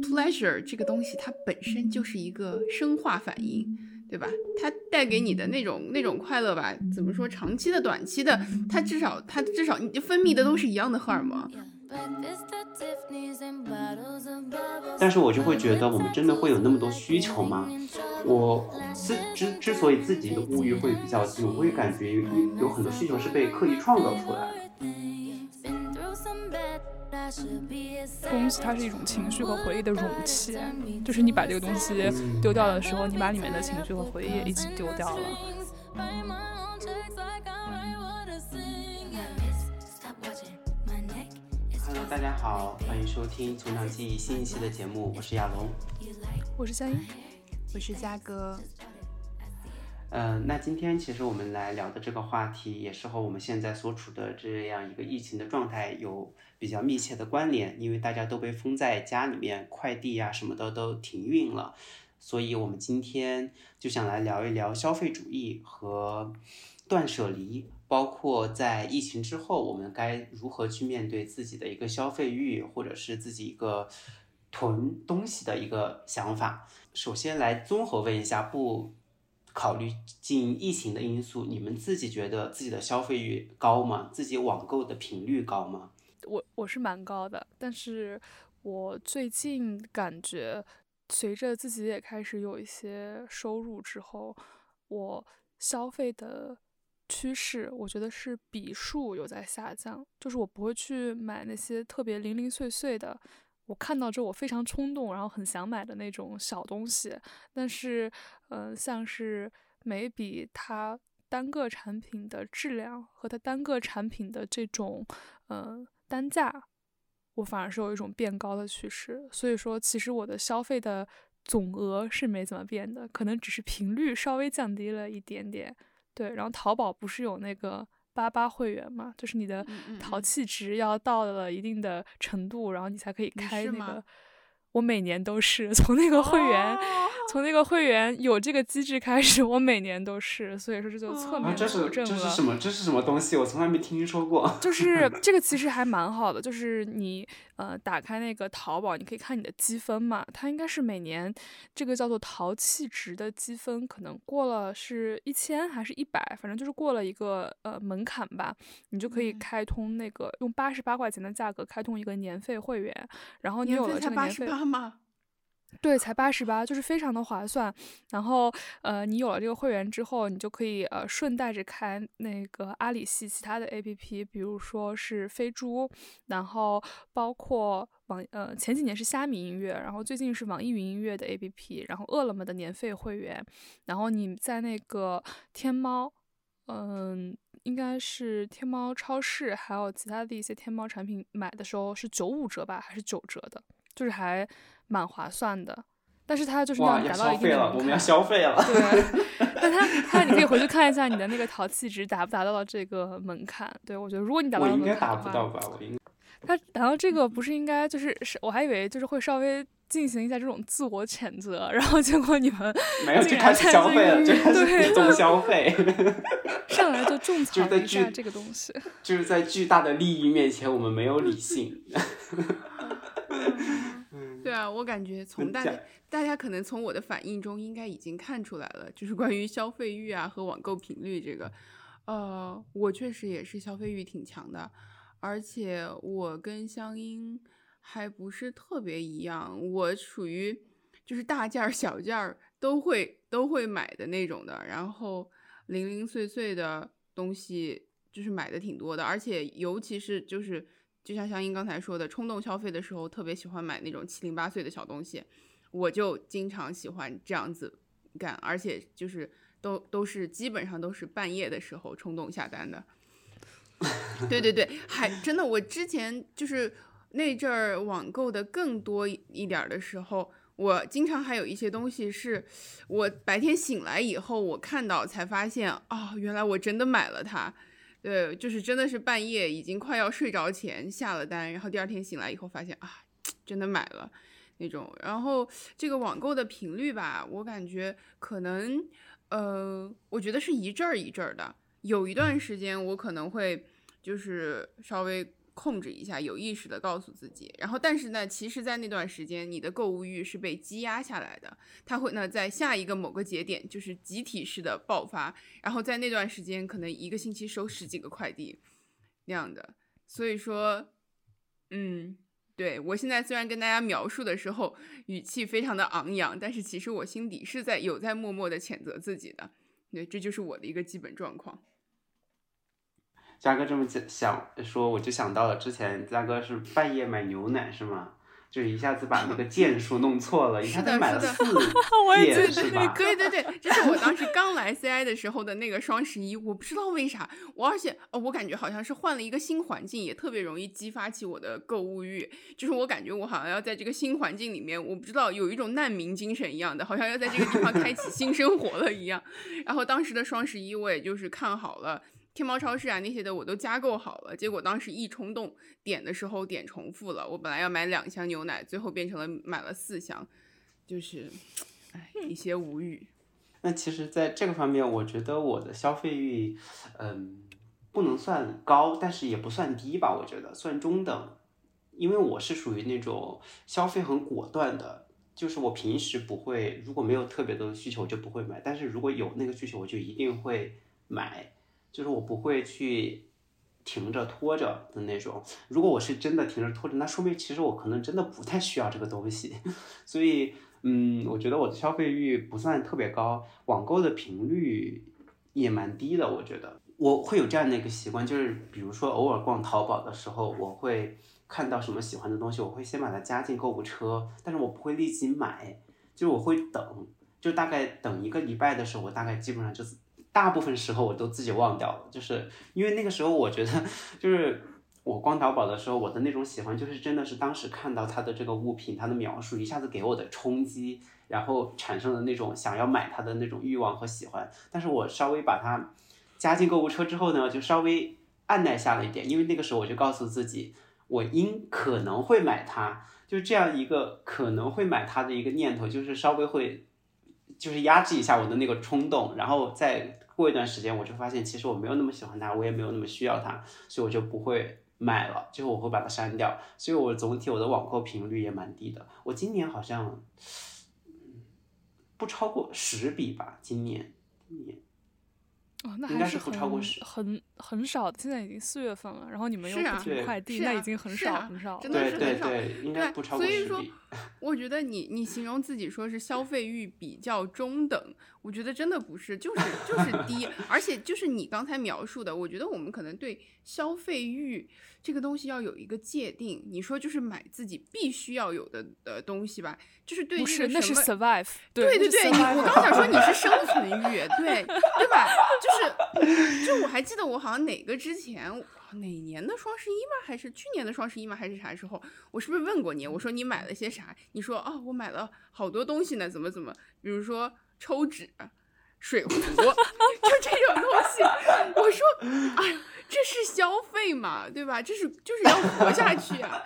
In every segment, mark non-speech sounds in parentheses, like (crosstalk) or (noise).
pleasure 这个东西它本身就是一个生化反应，对吧？它带给你的那种那种快乐吧，怎么说？长期的、短期的，它至少它至少你分泌的都是一样的荷尔蒙。但是我就会觉得，我们真的会有那么多需求吗？我自之之所以自己的物欲会比较低，我会感觉有有很多需求是被刻意创造出来的。东西它是一种情绪和回忆的容器，就是你把这个东西丢掉的时候，你把里面的情绪和回忆也一起丢掉了。Hello，大家好，欢迎收听《从长记忆》新一期的节目，我是亚龙，我是佳音，我是嘉哥。嗯，那今天其实我们来聊的这个话题，也是和我们现在所处的这样一个疫情的状态有比较密切的关联，因为大家都被封在家里面，快递呀什么的都停运了，所以我们今天就想来聊一聊消费主义和断舍离，包括在疫情之后，我们该如何去面对自己的一个消费欲，或者是自己一个囤东西的一个想法。首先来综合问一下，不。考虑进疫情的因素，你们自己觉得自己的消费欲高吗？自己网购的频率高吗？我我是蛮高的，但是我最近感觉，随着自己也开始有一些收入之后，我消费的趋势，我觉得是笔数有在下降，就是我不会去买那些特别零零碎碎的。我看到之后，我非常冲动，然后很想买的那种小东西。但是，嗯，像是每笔它单个产品的质量和它单个产品的这种，嗯，单价，我反而是有一种变高的趋势。所以说，其实我的消费的总额是没怎么变的，可能只是频率稍微降低了一点点。对，然后淘宝不是有那个。八八会员嘛，就是你的淘气值要到了一定的程度，然后你才可以开那个。我每年都是 (laughs) 从那个会员，从那个会员有这个机制开始，(laughs) 我每年都是，所以说这就侧面佐证了。这是这是什么？这是什么东西？我从来没听说过。就是这个其实还蛮好的，就是你呃打开那个淘宝，你可以看你的积分嘛，它应该是每年这个叫做淘气值的积分，可能过了是一千还是一百，反正就是过了一个呃门槛吧，你就可以开通那个用八十八块钱的价格开通一个年费会员，然后你有了这个年费。吗？对，才八十八，就是非常的划算。然后，呃，你有了这个会员之后，你就可以呃顺带着开那个阿里系其他的 APP，比如说是飞猪，然后包括网呃前几年是虾米音乐，然后最近是网易云音乐的 APP，然后饿了么的年费会员，然后你在那个天猫，嗯，应该是天猫超市，还有其他的一些天猫产品买的时候是九五折吧，还是九折的？就是还蛮划算的，但是它就是要达到一定的我们要消费了。对，(laughs) 但它它你可以回去看一下你的那个淘气值达不达到了这个门槛。对我觉得如果你达到门槛我应该达不到吧？我应它达到这个不是应该就是是我还以为就是会稍微进行一下这种自我谴责，然后结果你们 (laughs) 没有就开始消费了，就开始 (laughs) 总消费，上来就种草一下这个东西，就是在巨大的利益面前，我们没有理性。对啊，我感觉从大家大家可能从我的反应中应该已经看出来了，就是关于消费欲啊和网购频率这个，呃，我确实也是消费欲挺强的，而且我跟香音还不是特别一样，我属于就是大件儿小件儿都会都会买的那种的，然后零零碎碎的东西就是买的挺多的，而且尤其是就是。就像香音刚才说的，冲动消费的时候特别喜欢买那种七零八碎的小东西，我就经常喜欢这样子干，而且就是都都是基本上都是半夜的时候冲动下单的。对对对，还真的，我之前就是那阵儿网购的更多一点的时候，我经常还有一些东西是我白天醒来以后我看到才发现，哦，原来我真的买了它。对，就是真的是半夜已经快要睡着前下了单，然后第二天醒来以后发现啊，真的买了那种。然后这个网购的频率吧，我感觉可能，呃，我觉得是一阵儿一阵儿的。有一段时间我可能会就是稍微控制一下，有意识的告诉自己。然后，但是呢，其实，在那段时间，你的购物欲是被积压下来的，它会呢，在下一个某个节点，就是集体式的爆发。然后，在那段时间，可能一个星期收十几个快递那样的。所以说，嗯，对我现在虽然跟大家描述的时候语气非常的昂扬，但是其实我心底是在有在默默的谴责自己的。对，这就是我的一个基本状况。嘉哥这么讲想说，我就想到了之前嘉哥是半夜买牛奶是吗？就一下子把那个件数弄错了，一下子买了四 (laughs) 件是吧？对对对，这是我当时刚来 CI 的时候的那个双十一，我不知道为啥，我而且呃，我感觉好像是换了一个新环境，也特别容易激发起我的购物欲。就是我感觉我好像要在这个新环境里面，我不知道有一种难民精神一样的，好像要在这个地方开启新生活了一样。(laughs) 然后当时的双十一，我也就是看好了。天猫超市啊那些的我都加购好了，结果当时一冲动点的时候点重复了，我本来要买两箱牛奶，最后变成了买了四箱，就是，哎，一些无语。那其实，在这个方面，我觉得我的消费欲，嗯，不能算高，但是也不算低吧，我觉得算中等，因为我是属于那种消费很果断的，就是我平时不会，如果没有特别多的需求就不会买，但是如果有那个需求，我就一定会买。就是我不会去停着拖着的那种。如果我是真的停着拖着，那说明其实我可能真的不太需要这个东西。(laughs) 所以，嗯，我觉得我的消费欲不算特别高，网购的频率也蛮低的。我觉得我会有这样的一个习惯，就是比如说偶尔逛淘宝的时候，我会看到什么喜欢的东西，我会先把它加进购物车，但是我不会立即买，就是我会等，就大概等一个礼拜的时候，我大概基本上就。大部分时候我都自己忘掉了，就是因为那个时候我觉得，就是我逛淘宝的时候，我的那种喜欢就是真的是当时看到它的这个物品，它的描述一下子给我的冲击，然后产生了那种想要买它的那种欲望和喜欢。但是我稍微把它加进购物车之后呢，就稍微按耐下了一点，因为那个时候我就告诉自己，我应可能会买它，就这样一个可能会买它的一个念头，就是稍微会就是压制一下我的那个冲动，然后再。过一段时间，我就发现其实我没有那么喜欢它，我也没有那么需要它，所以我就不会买了，最后我会把它删掉。所以我总体我的网购频率也蛮低的，我今年好像不超过十笔吧，今年，今年。哦，那还是很很很少。现在已经四月份了，然后你们又不停快递，那已经很少很少。真的是很少。对对对，应该不超过十笔。我觉得你你形容自己说是消费欲比较中等，我觉得真的不是，就是就是低。(laughs) 而且就是你刚才描述的，我觉得我们可能对消费欲这个东西要有一个界定。你说就是买自己必须要有的的东西吧，就是对不是那是 survive。对对对，你我刚想说你是生存欲，对 (laughs) 对吧？就是，就我还记得我好像哪个之前哪年的双十一吗？还是去年的双十一吗？还是啥时候？我是不是问过你？我说你买了些啥？你说哦，我买了好多东西呢，怎么怎么？比如说抽纸、水壶，(laughs) 就这种东西。我说，哎，这是消费嘛，对吧？这是就是要活下去啊。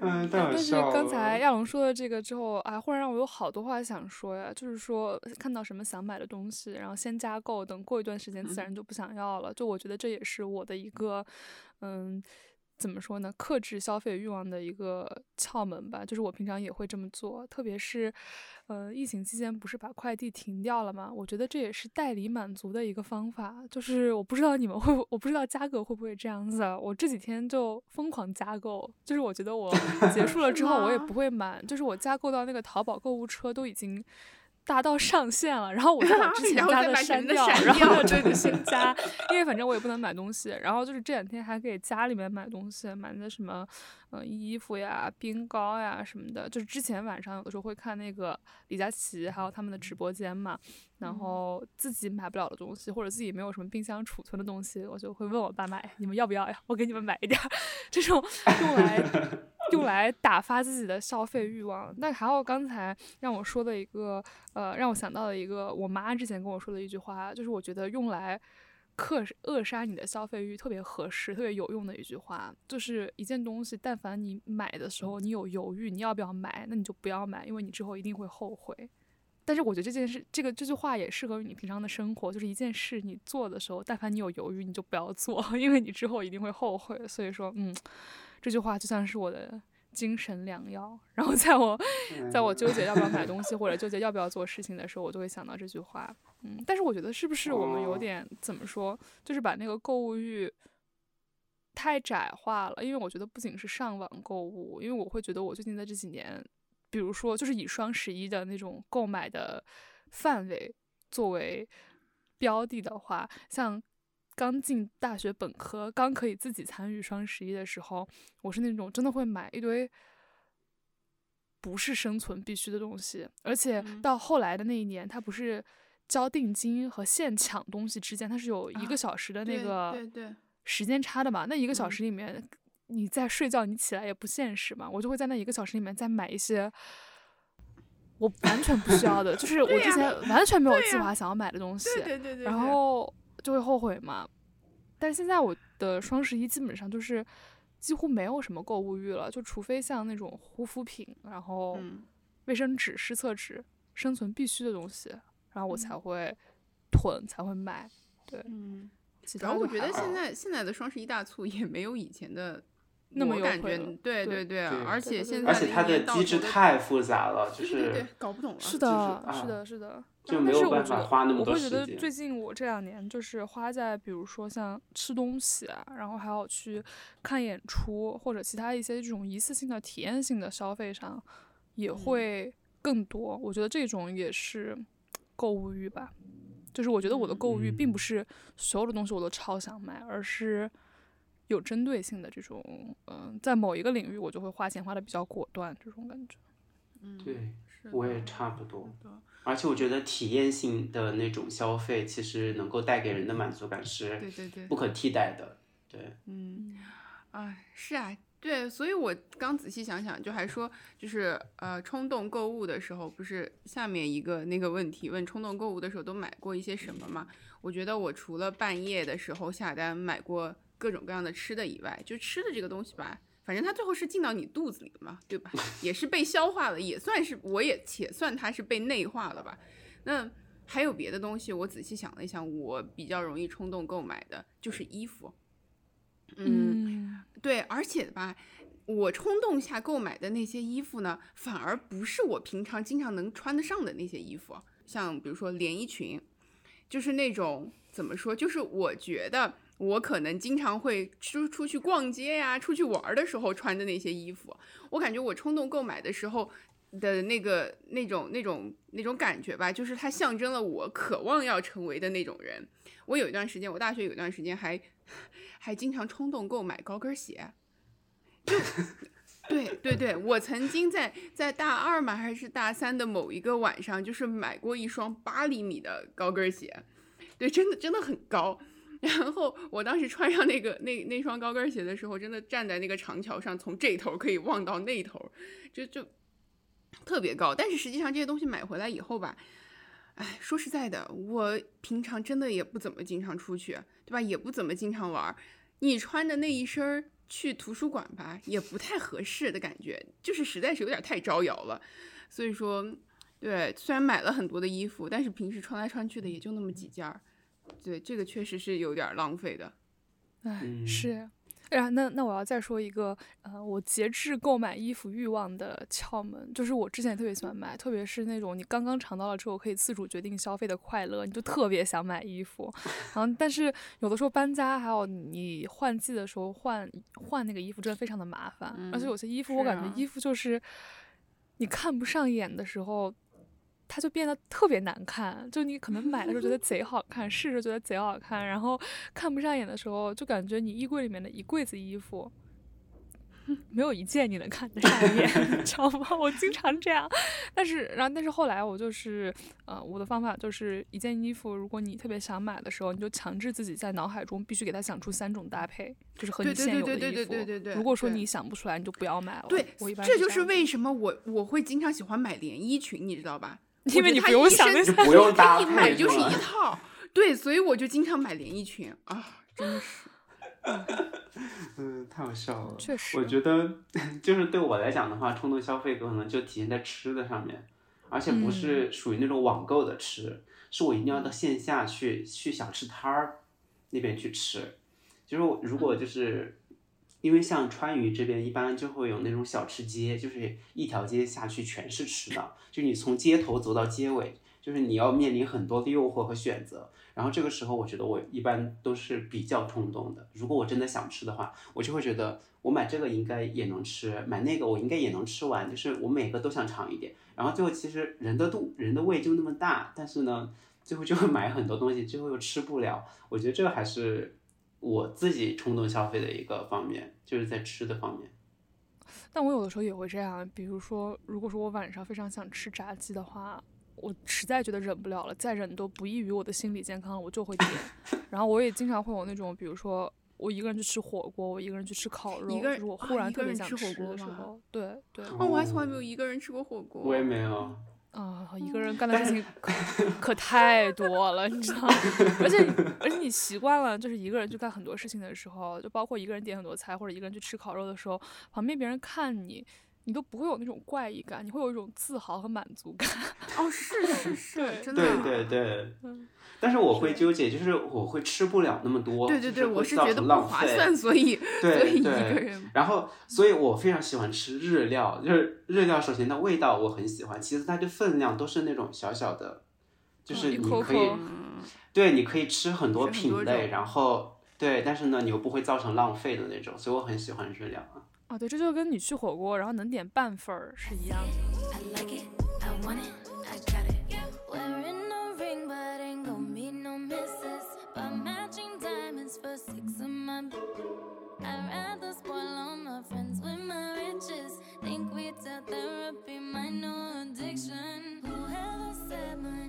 嗯，(laughs) 但是刚才亚龙说的这个之后，啊，忽然让我有好多话想说呀。就是说，看到什么想买的东西，然后先加购，等过一段时间自然就不想要了。就我觉得这也是我的一个，嗯。怎么说呢？克制消费欲望的一个窍门吧，就是我平常也会这么做。特别是，呃，疫情期间不是把快递停掉了吗？我觉得这也是代理满足的一个方法。就是我不知道你们会，(laughs) 我不知道加购会不会这样子。我这几天就疯狂加购，就是我觉得我结束了之后我也不会满，就是我加购到那个淘宝购物车都已经。达到上限了，然后我就把之 (laughs) 前加的删掉，然后对对先加，因为反正我也不能买东西。然后就是这两天还给家里面买东西，买的什么，嗯，衣服呀、冰糕呀什么的。就是之前晚上有的时候会看那个李佳琦还有他们的直播间嘛，然后自己买不了的东西或者自己没有什么冰箱储存的东西，我就会问我爸妈，你们要不要呀？我给你们买一点，这种用来。用来打发自己的消费欲望。那还有刚才让我说的一个，呃，让我想到了一个我妈之前跟我说的一句话，就是我觉得用来克扼杀你的消费欲特别合适、特别有用的一句话，就是一件东西，但凡你买的时候你有犹豫，你要不要买，那你就不要买，因为你之后一定会后悔。但是我觉得这件事，这个这句话也适合于你平常的生活，就是一件事你做的时候，但凡你有犹豫，你就不要做，(laughs) 因为你之后一定会后悔。所以说，嗯，这句话就像是我的精神良药。然后在我在我纠结要不要买东西或者纠结要不要做事情的时候，我就会想到这句话。嗯，但是我觉得是不是我们有点怎么说，就是把那个购物欲太窄化了？因为我觉得不仅是上网购物，因为我会觉得我最近在这几年。比如说，就是以双十一的那种购买的范围作为标的的话，像刚进大学本科，刚可以自己参与双十一的时候，我是那种真的会买一堆不是生存必须的东西。而且到后来的那一年，它不是交定金和现抢东西之间，它是有一个小时的那个时间差的嘛？那一个小时里面。你在睡觉，你起来也不现实嘛。我就会在那一个小时里面再买一些我完全不需要的，就是我之前完全没有计划想要买的东西，对对对，然后就会后悔嘛。但现在我的双十一基本上就是几乎没有什么购物欲了，就除非像那种护肤品，然后卫生纸、湿厕纸，生存必须的东西，然后我才会囤，才会买。对，嗯。然后我觉得现在现在的双十一大促也没有以前的。那么有感觉，对对对，而且现在而且它的机制太复杂了，就是搞不懂了。是的，是的，是的。就没有办法花那么多时间。我会觉得最近我这两年就是花在比如说像吃东西啊，然后还有去看演出或者其他一些这种一次性的体验性的消费上，也会更多。我觉得这种也是购物欲吧。就是我觉得我的购物欲并不是所有的东西我都超想买，而是。有针对性的这种，嗯，在某一个领域，我就会花钱花的比较果断，这种感觉。嗯，对，我也差不多。而且我觉得体验性的那种消费，其实能够带给人的满足感是，对对对，不可替代的。对，嗯，啊，是啊，对，所以我刚仔细想想，就还说，就是呃，冲动购物的时候，不是下面一个那个问题，问冲动购物的时候都买过一些什么嘛？我觉得我除了半夜的时候下单买过。各种各样的吃的以外，就吃的这个东西吧，反正它最后是进到你肚子里的嘛，对吧？(laughs) 也是被消化了，也算是我也且算它是被内化了吧。那还有别的东西，我仔细想了一想，我比较容易冲动购买的就是衣服。嗯，对，而且吧，我冲动下购买的那些衣服呢，反而不是我平常经常能穿得上的那些衣服，像比如说连衣裙，就是那种怎么说，就是我觉得。我可能经常会出出去逛街呀，出去玩的时候穿的那些衣服，我感觉我冲动购买的时候的那个那种那种那种感觉吧，就是它象征了我渴望要成为的那种人。我有一段时间，我大学有一段时间还还经常冲动购买高跟鞋，就对对对，我曾经在在大二嘛还是大三的某一个晚上，就是买过一双八厘米的高跟鞋，对，真的真的很高。然后我当时穿上那个那那双高跟鞋的时候，真的站在那个长桥上，从这头可以望到那头，就就特别高。但是实际上这些东西买回来以后吧，哎，说实在的，我平常真的也不怎么经常出去，对吧？也不怎么经常玩。你穿的那一身去图书馆吧，也不太合适的感觉，就是实在是有点太招摇了。所以说，对，虽然买了很多的衣服，但是平时穿来穿去的也就那么几件儿。对，这个确实是有点浪费的，哎，是。哎呀，那那我要再说一个，呃，我节制购买衣服欲望的窍门，就是我之前特别喜欢买，特别是那种你刚刚尝到了之后可以自主决定消费的快乐，你就特别想买衣服。然后，但是有的时候搬家，还有你换季的时候换换那个衣服，真的非常的麻烦。而且有些衣服，我感觉衣服就是你看不上眼的时候。它就变得特别难看，就你可能买的时候觉得 (laughs) 贼好看，试着觉得贼好看，然后看不上眼的时候，就感觉你衣柜里面的一柜子衣服，(laughs) 没有一件你能看得上眼，(laughs) 你知道吗？我经常这样，但是，然后，但是后来我就是，呃，我的方法就是一件衣服，如果你特别想买的时候，你就强制自己在脑海中必须给它想出三种搭配，就是和你现有的衣服。如果说你想不出来，你就不要买了。对，我一般这就是为什么我我会经常喜欢买连衣裙，你知道吧？因为你不用想那些，不用搭配，一买就是一套。对，所以我就经常买连衣裙啊，真的是。(laughs) 嗯，太好笑了。确实，我觉得 (laughs) 就是对我来讲的话，冲动消费可能就体现在吃的上面。而且不是属于那种网购的吃，是我一定要到线下去去小吃摊儿那边去吃。就是如果就是因为像川渝这边一般就会有那种小吃街，就是一条街下去全是吃的，就你从街头走到街尾，就是你要面临很多的诱惑和选择。然后这个时候，我觉得我一般都是比较冲动的。如果我真的想吃的话，我就会觉得我买这个应该也能吃，买那个我应该也能吃完，就是我每个都想尝一点。然后最后其实人的肚人的胃就那么大，但是呢，最后就会买很多东西，最后又吃不了。我觉得这个还是我自己冲动消费的一个方面，就是在吃的方面。但我有的时候也会这样，比如说，如果说我晚上非常想吃炸鸡的话。我实在觉得忍不了了，再忍都不益于我的心理健康，我就会点。(laughs) 然后我也经常会有那种，比如说我一个人去吃火锅，我一个人去吃烤肉，就是我忽然特别想吃火锅的时候，对对。哦，我还从来没有一个人吃过火锅。我也没有。啊，一个人干的事情可可太多了，你知道吗？而且而且你习惯了，就是一个人去干很多事情的时候，就包括一个人点很多菜，或者一个人去吃烤肉的时候，旁边别人看你。你都不会有那种怪异感，你会有一种自豪和满足感。(laughs) 哦，是是是，真的。对对对。但是我会纠结，就是我会吃不了那么多。对对对，我是觉得不划算，所以所以一个人。然后，所以我非常喜欢吃日料，就是日料。首先它味道我很喜欢，其次它的分量都是那种小小的，就是你可以，对，你可以吃很多品类，然后对，但是呢，你又不会造成浪费的那种，所以我很喜欢日料啊。啊，对，这就跟你去火锅，然后能点半份儿是一样的。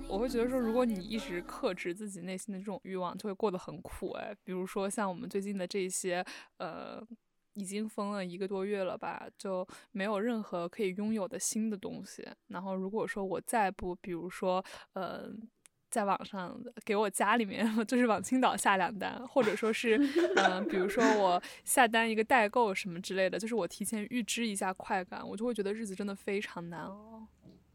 我会觉得说，如果你一直克制自己内心的这种欲望，就会过得很苦哎。比如说像我们最近的这些，呃。已经封了一个多月了吧，就没有任何可以拥有的新的东西。然后如果说我再不，比如说，呃，在网上给我家里面，(laughs) 就是往青岛下两单，或者说是，嗯，比如说我下单一个代购什么之类的，就是我提前预支一下快感，我就会觉得日子真的非常难熬。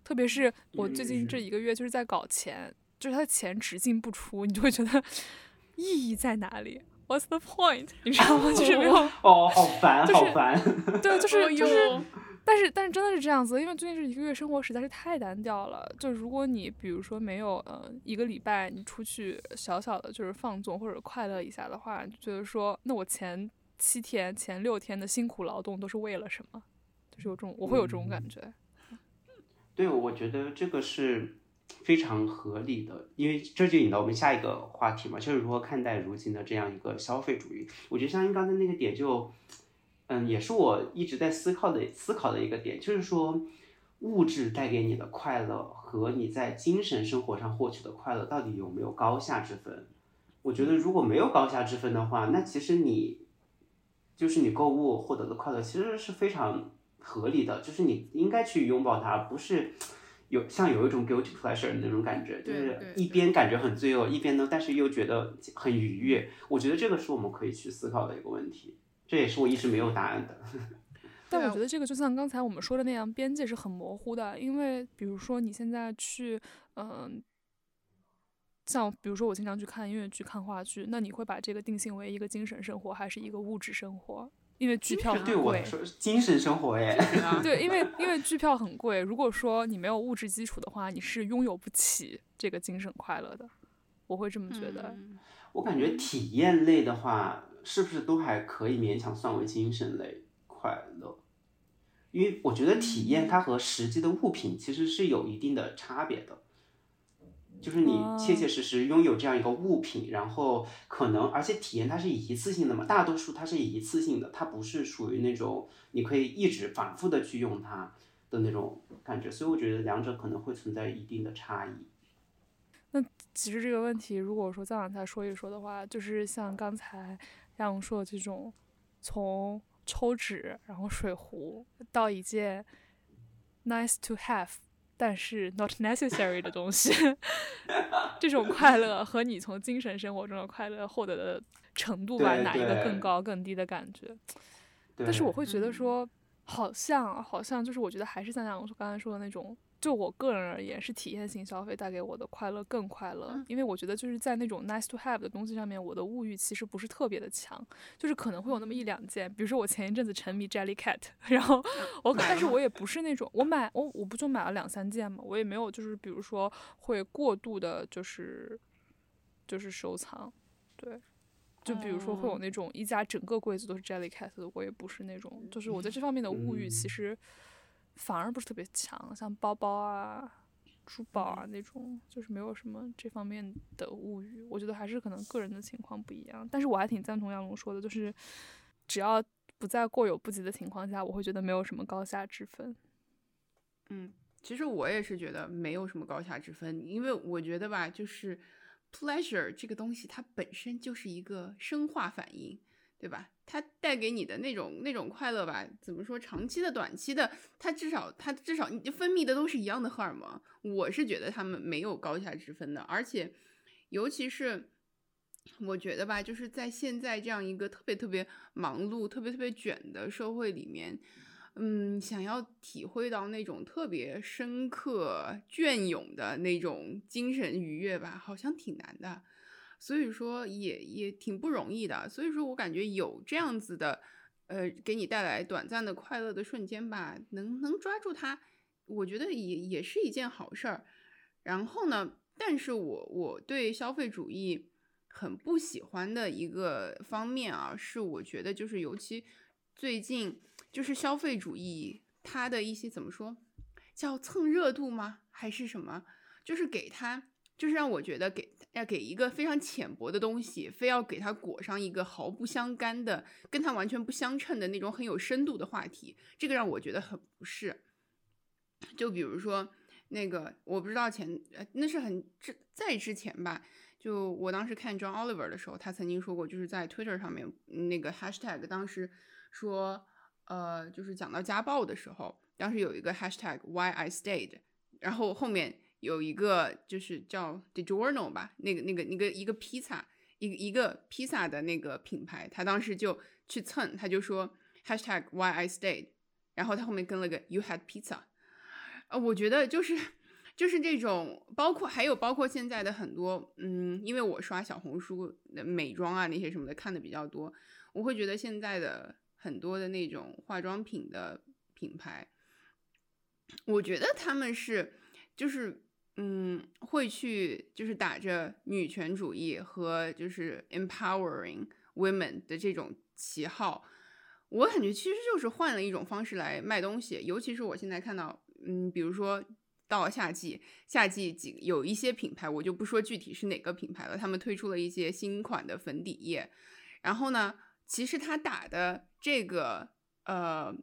特别是我最近这一个月就是在搞钱，就是他的钱只进不出，你就会觉得 (laughs) 意义在哪里？What's the point？你知道吗？(laughs) 就是没有哦，好烦，好烦。(laughs) 对，就是就是，但是但是真的是这样子，因为最近这一个月生活实在是太单调了。就如果你比如说没有呃一个礼拜你出去小小的就是放纵或者快乐一下的话，就觉得说那我前七天前六天的辛苦劳动都是为了什么？就是有这种我会有这种感觉。对，我觉得这个是。非常合理的，因为这就引到我们下一个话题嘛，就是如何看待如今的这样一个消费主义。我觉得像您刚才那个点就，嗯，也是我一直在思考的思考的一个点，就是说物质带给你的快乐和你在精神生活上获取的快乐到底有没有高下之分？我觉得如果没有高下之分的话，那其实你就是你购物获得的快乐其实是非常合理的，就是你应该去拥抱它，而不是。有像有一种 guilty pleasure 的那种感觉，就是一边感觉很罪恶，一边呢，但是又觉得很愉悦。我觉得这个是我们可以去思考的一个问题，这也是我一直没有答案的。(laughs) 但我觉得这个就像刚才我们说的那样，边界是很模糊的。因为比如说你现在去，嗯，像比如说我经常去看音乐剧、看话剧，那你会把这个定性为一个精神生活，还是一个物质生活？因为剧票很贵，对我来说精神生活哎，(laughs) 对，因为因为剧票很贵，如果说你没有物质基础的话，你是拥有不起这个精神快乐的，我会这么觉得。我感觉体验类的话，是不是都还可以勉强算为精神类快乐？因为我觉得体验它和实际的物品其实是有一定的差别的。就是你切切实实拥有这样一个物品，然后可能而且体验它是一次性的嘛，大多数它是一次性的，它不是属于那种你可以一直反复的去用它的那种感觉，所以我觉得两者可能会存在一定的差异。那其实这个问题，如果说再往下说一说的话，就是像刚才亚龙说的这种，从抽纸然后水壶到一件 nice to have。但是 not necessary 的东西，(laughs) 这种快乐和你从精神生活中的快乐获得的程度吧，哪一个更高更低的感觉？但是我会觉得说，好像好像就是我觉得还是像像我刚才说的那种就我个人而言，是体验型消费带给我的快乐更快乐，因为我觉得就是在那种 nice to have 的东西上面，我的物欲其实不是特别的强，就是可能会有那么一两件，比如说我前一阵子沉迷 Jellycat，(laughs) 然后我，但是我也不是那种我买我我不就买了两三件嘛，我也没有就是比如说会过度的，就是就是收藏，对，就比如说会有那种一家整个柜子都是 Jellycat 的，我也不是那种，就是我在这方面的物欲其实。反而不是特别强，像包包啊、珠宝啊那种，就是没有什么这方面的物欲。我觉得还是可能个人的情况不一样。但是我还挺赞同杨龙说的，就是只要不在过犹不及的情况下，我会觉得没有什么高下之分。嗯，其实我也是觉得没有什么高下之分，因为我觉得吧，就是 pleasure 这个东西它本身就是一个生化反应。对吧？它带给你的那种那种快乐吧，怎么说？长期的、短期的，它至少它至少你分泌的都是一样的荷尔蒙。我是觉得他们没有高下之分的，而且，尤其是我觉得吧，就是在现在这样一个特别特别忙碌、特别特别卷的社会里面，嗯，想要体会到那种特别深刻、隽永的那种精神愉悦吧，好像挺难的。所以说也也挺不容易的，所以说我感觉有这样子的，呃，给你带来短暂的快乐的瞬间吧，能能抓住它，我觉得也也是一件好事儿。然后呢，但是我我对消费主义很不喜欢的一个方面啊，是我觉得就是尤其最近就是消费主义它的一些怎么说，叫蹭热度吗？还是什么？就是给它。就是让我觉得给要给一个非常浅薄的东西，非要给它裹上一个毫不相干的、跟它完全不相称的那种很有深度的话题，这个让我觉得很不适。就比如说那个，我不知道前呃那是很之在之前吧，就我当时看 John Oliver 的时候，他曾经说过，就是在 Twitter 上面那个 Hashtag 当时说，呃，就是讲到家暴的时候，当时有一个 Hashtag Why I Stayed，然后后面。有一个就是叫 DiGiorno 吧，那个那个那个一个披萨，一一个披萨的那个品牌，他当时就去蹭，他就说 Hashtag Why I Stayed，然后他后面跟了个 You had pizza，呃，我觉得就是就是这种，包括还有包括现在的很多，嗯，因为我刷小红书的美妆啊那些什么的看的比较多，我会觉得现在的很多的那种化妆品的品牌，我觉得他们是就是。嗯，会去就是打着女权主义和就是 empowering women 的这种旗号，我感觉其实就是换了一种方式来卖东西。尤其是我现在看到，嗯，比如说到夏季，夏季几有一些品牌，我就不说具体是哪个品牌了，他们推出了一些新款的粉底液，然后呢，其实他打的这个呃。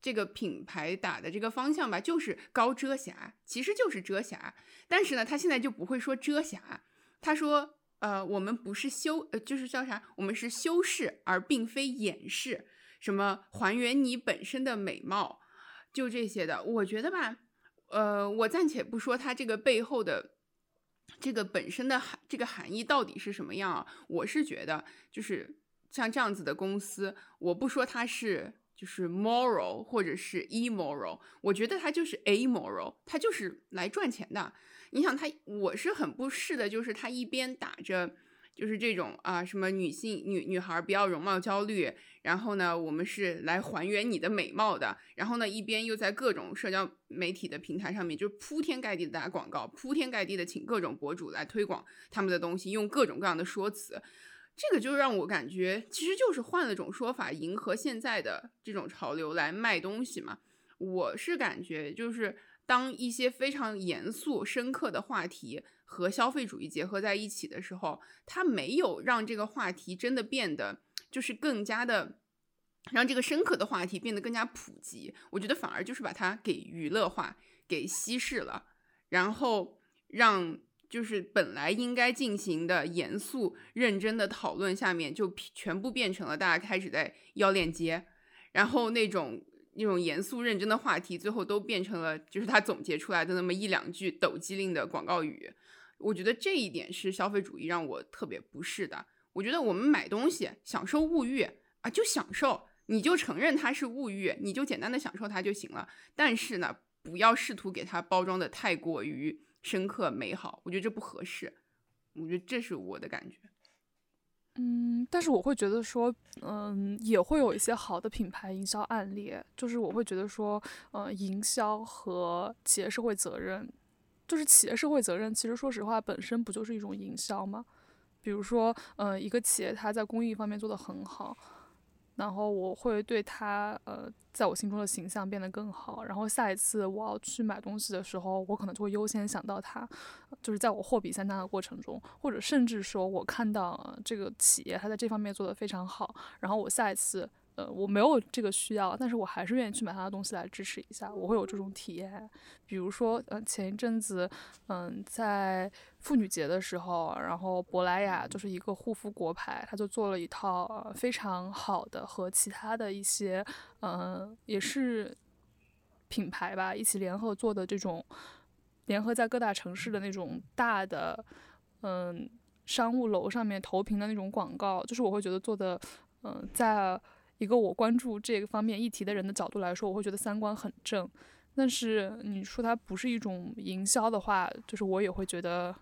这个品牌打的这个方向吧，就是高遮瑕，其实就是遮瑕。但是呢，他现在就不会说遮瑕，他说，呃，我们不是修，呃，就是叫啥？我们是修饰，而并非掩饰，什么还原你本身的美貌，就这些的。我觉得吧，呃，我暂且不说它这个背后的这个本身的含这个含义到底是什么样啊。我是觉得，就是像这样子的公司，我不说它是。就是 moral 或者是 immoral，我觉得他就是 amoral，他就是来赚钱的。你想他，我是很不适的，就是他一边打着就是这种啊什么女性女女孩不要容貌焦虑，然后呢我们是来还原你的美貌的，然后呢一边又在各种社交媒体的平台上面就铺天盖地的打广告，铺天盖地的请各种博主来推广他们的东西，用各种各样的说辞。这个就让我感觉，其实就是换了种说法，迎合现在的这种潮流来卖东西嘛。我是感觉，就是当一些非常严肃、深刻的话题和消费主义结合在一起的时候，它没有让这个话题真的变得就是更加的让这个深刻的话题变得更加普及。我觉得反而就是把它给娱乐化、给稀释了，然后让。就是本来应该进行的严肃认真的讨论，下面就全部变成了大家开始在要链接，然后那种那种严肃认真的话题，最后都变成了就是他总结出来的那么一两句抖机灵的广告语。我觉得这一点是消费主义让我特别不适的。我觉得我们买东西享受物欲啊，就享受，你就承认它是物欲，你就简单的享受它就行了。但是呢。不要试图给它包装的太过于深刻美好，我觉得这不合适。我觉得这是我的感觉。嗯，但是我会觉得说，嗯，也会有一些好的品牌营销案例，就是我会觉得说，呃，营销和企业社会责任，就是企业社会责任，其实说实话，本身不就是一种营销吗？比如说，呃，一个企业它在公益方面做得很好。然后我会对他，呃，在我心中的形象变得更好。然后下一次我要去买东西的时候，我可能就会优先想到他，就是在我货比三家的过程中，或者甚至说我看到这个企业他在这方面做得非常好，然后我下一次。呃，我没有这个需要，但是我还是愿意去买他的东西来支持一下，我会有这种体验。比如说，呃，前一阵子，嗯，在妇女节的时候，然后珀莱雅就是一个护肤国牌，他就做了一套呃非常好的和其他的一些，嗯，也是品牌吧，一起联合做的这种，联合在各大城市的那种大的，嗯，商务楼上面投屏的那种广告，就是我会觉得做的，嗯，在。一个我关注这个方面议题的人的角度来说，我会觉得三观很正。但是你说它不是一种营销的话，就是我也会觉得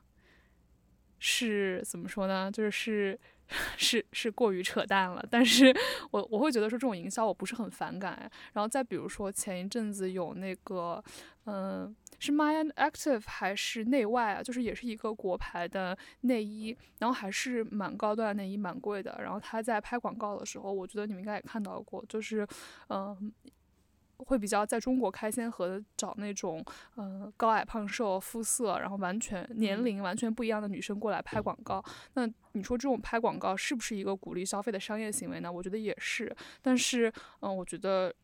是怎么说呢？就是是 (laughs) 是是过于扯淡了。但是我我会觉得说这种营销我不是很反感。然后再比如说前一阵子有那个嗯。是 My Active 还是内外啊？就是也是一个国牌的内衣，然后还是蛮高端的内衣，蛮贵的。然后他在拍广告的时候，我觉得你们应该也看到过，就是嗯，会比较在中国开先河的找那种嗯高矮胖瘦肤色，然后完全年龄完全不一样的女生过来拍广告。那你说这种拍广告是不是一个鼓励消费的商业行为呢？我觉得也是。但是嗯，我觉得。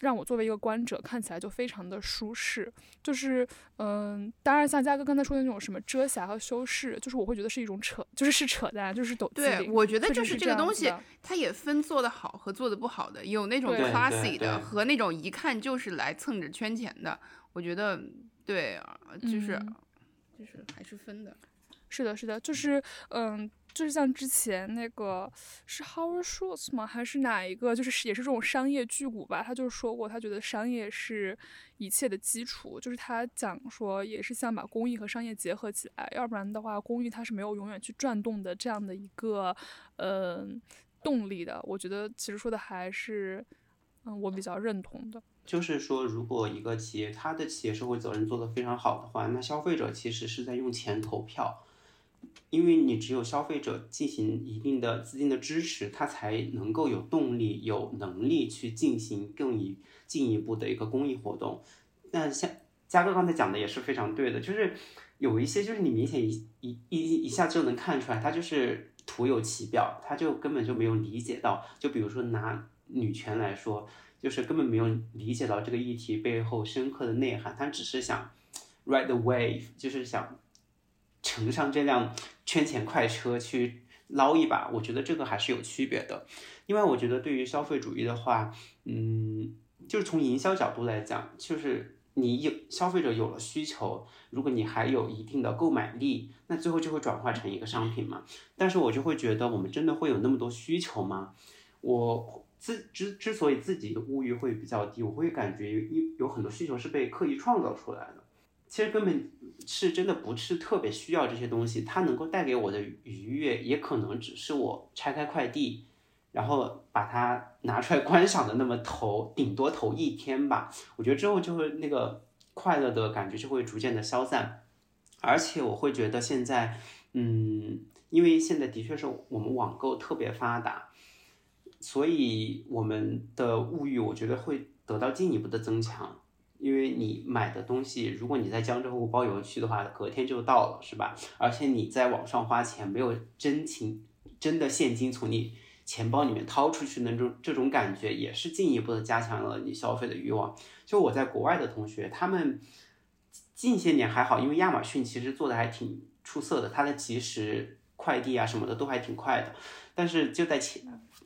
让我作为一个观者看起来就非常的舒适，就是，嗯，当然像嘉哥刚才说的那种什么遮瑕和修饰，就是我会觉得是一种扯，就是是扯淡，就是抖机对，我觉得就是这个东西，它也分做的好和做的不好的，有那种 classy 的和那种一看就是来蹭着圈钱的，我觉得对，就是，就是还是分的。是的，是的，就是，嗯。就是像之前那个是 Howard Schultz 吗？还是哪一个？就是也是这种商业巨股吧。他就是说过，他觉得商业是一切的基础。就是他讲说，也是想把公益和商业结合起来，要不然的话，公益它是没有永远去转动的这样的一个呃动力的。我觉得其实说的还是嗯，我比较认同的。就是说，如果一个企业它的企业社会责任做得非常好的话，那消费者其实是在用钱投票。因为你只有消费者进行一定的资金的支持，他才能够有动力、有能力去进行更一进一步的一个公益活动。那像嘉哥刚才讲的也是非常对的，就是有一些就是你明显一一一一下就能看出来，他就是徒有其表，他就根本就没有理解到。就比如说拿女权来说，就是根本没有理解到这个议题背后深刻的内涵，他只是想 ride the wave，就是想。乘上这辆圈钱快车去捞一把，我觉得这个还是有区别的。另外，我觉得对于消费主义的话，嗯，就是从营销角度来讲，就是你有消费者有了需求，如果你还有一定的购买力，那最后就会转化成一个商品嘛。但是我就会觉得，我们真的会有那么多需求吗？我自之之所以自己的物欲会比较低，我会感觉有有很多需求是被刻意创造出来的。其实根本是真的不是特别需要这些东西，它能够带给我的愉悦，也可能只是我拆开快递，然后把它拿出来 (laughs) 观赏的那么头，顶多头一天吧。我觉得之后就会那个快乐的感觉就会逐渐的消散，而且我会觉得现在，嗯，因为现在的确是我们网购特别发达，所以我们的物欲我觉得会得到进一步的增强。因为你买的东西，如果你在江浙沪包邮去的话，隔天就到了，是吧？而且你在网上花钱，没有真情真的现金从你钱包里面掏出去那种这种感觉，也是进一步的加强了你消费的欲望。就我在国外的同学，他们近些年还好，因为亚马逊其实做的还挺出色的，它的即时快递啊什么的都还挺快的。但是就在前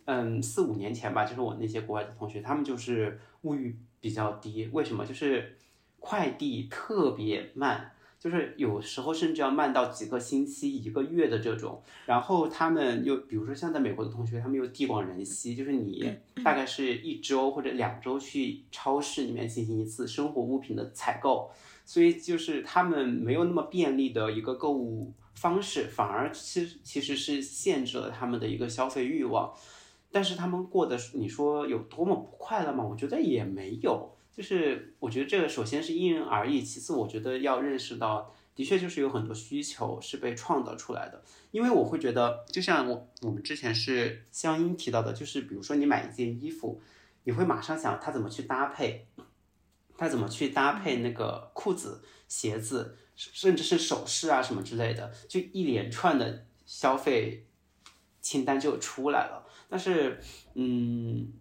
嗯四五年前吧，就是我那些国外的同学，他们就是物欲。比较低，为什么？就是快递特别慢，就是有时候甚至要慢到几个星期、一个月的这种。然后他们又比如说像在美国的同学，他们又地广人稀，就是你 (clears throat) 大概是一周或者两周去超市里面进行一次生活物品的采购，所以就是他们没有那么便利的一个购物方式，反而其实其实是限制了他们的一个消费欲望。但是他们过的，你说有多么不快乐吗？我觉得也没有。就是我觉得这个首先是因人而异，其次我觉得要认识到，的确就是有很多需求是被创造出来的。因为我会觉得，就像我我们之前是香音提到的，就是比如说你买一件衣服，你会马上想它怎么去搭配，它怎么去搭配那个裤子、鞋子，甚至是首饰啊什么之类的，就一连串的消费清单就出来了。但是，嗯，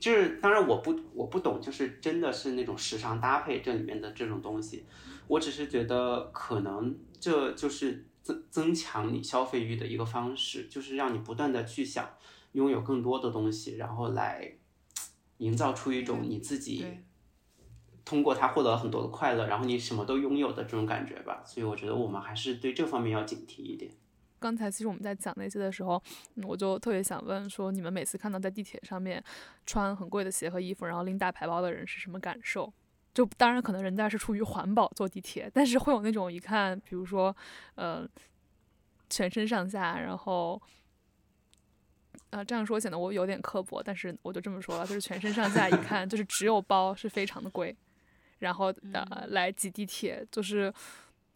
就是当然我不我不懂，就是真的是那种时尚搭配这里面的这种东西，我只是觉得可能这就是增增强你消费欲的一个方式，就是让你不断的去想拥有更多的东西，然后来营造出一种你自己通过它获得很多的快乐，然后你什么都拥有的这种感觉吧。所以我觉得我们还是对这方面要警惕一点。刚才其实我们在讲那些的时候，我就特别想问说，你们每次看到在地铁上面穿很贵的鞋和衣服，然后拎大牌包的人是什么感受？就当然可能人家是出于环保坐地铁，但是会有那种一看，比如说，呃，全身上下，然后，呃，这样说显得我有点刻薄，但是我就这么说了，就是全身上下一看就是只有包是非常的贵，然后呃来挤地铁，就是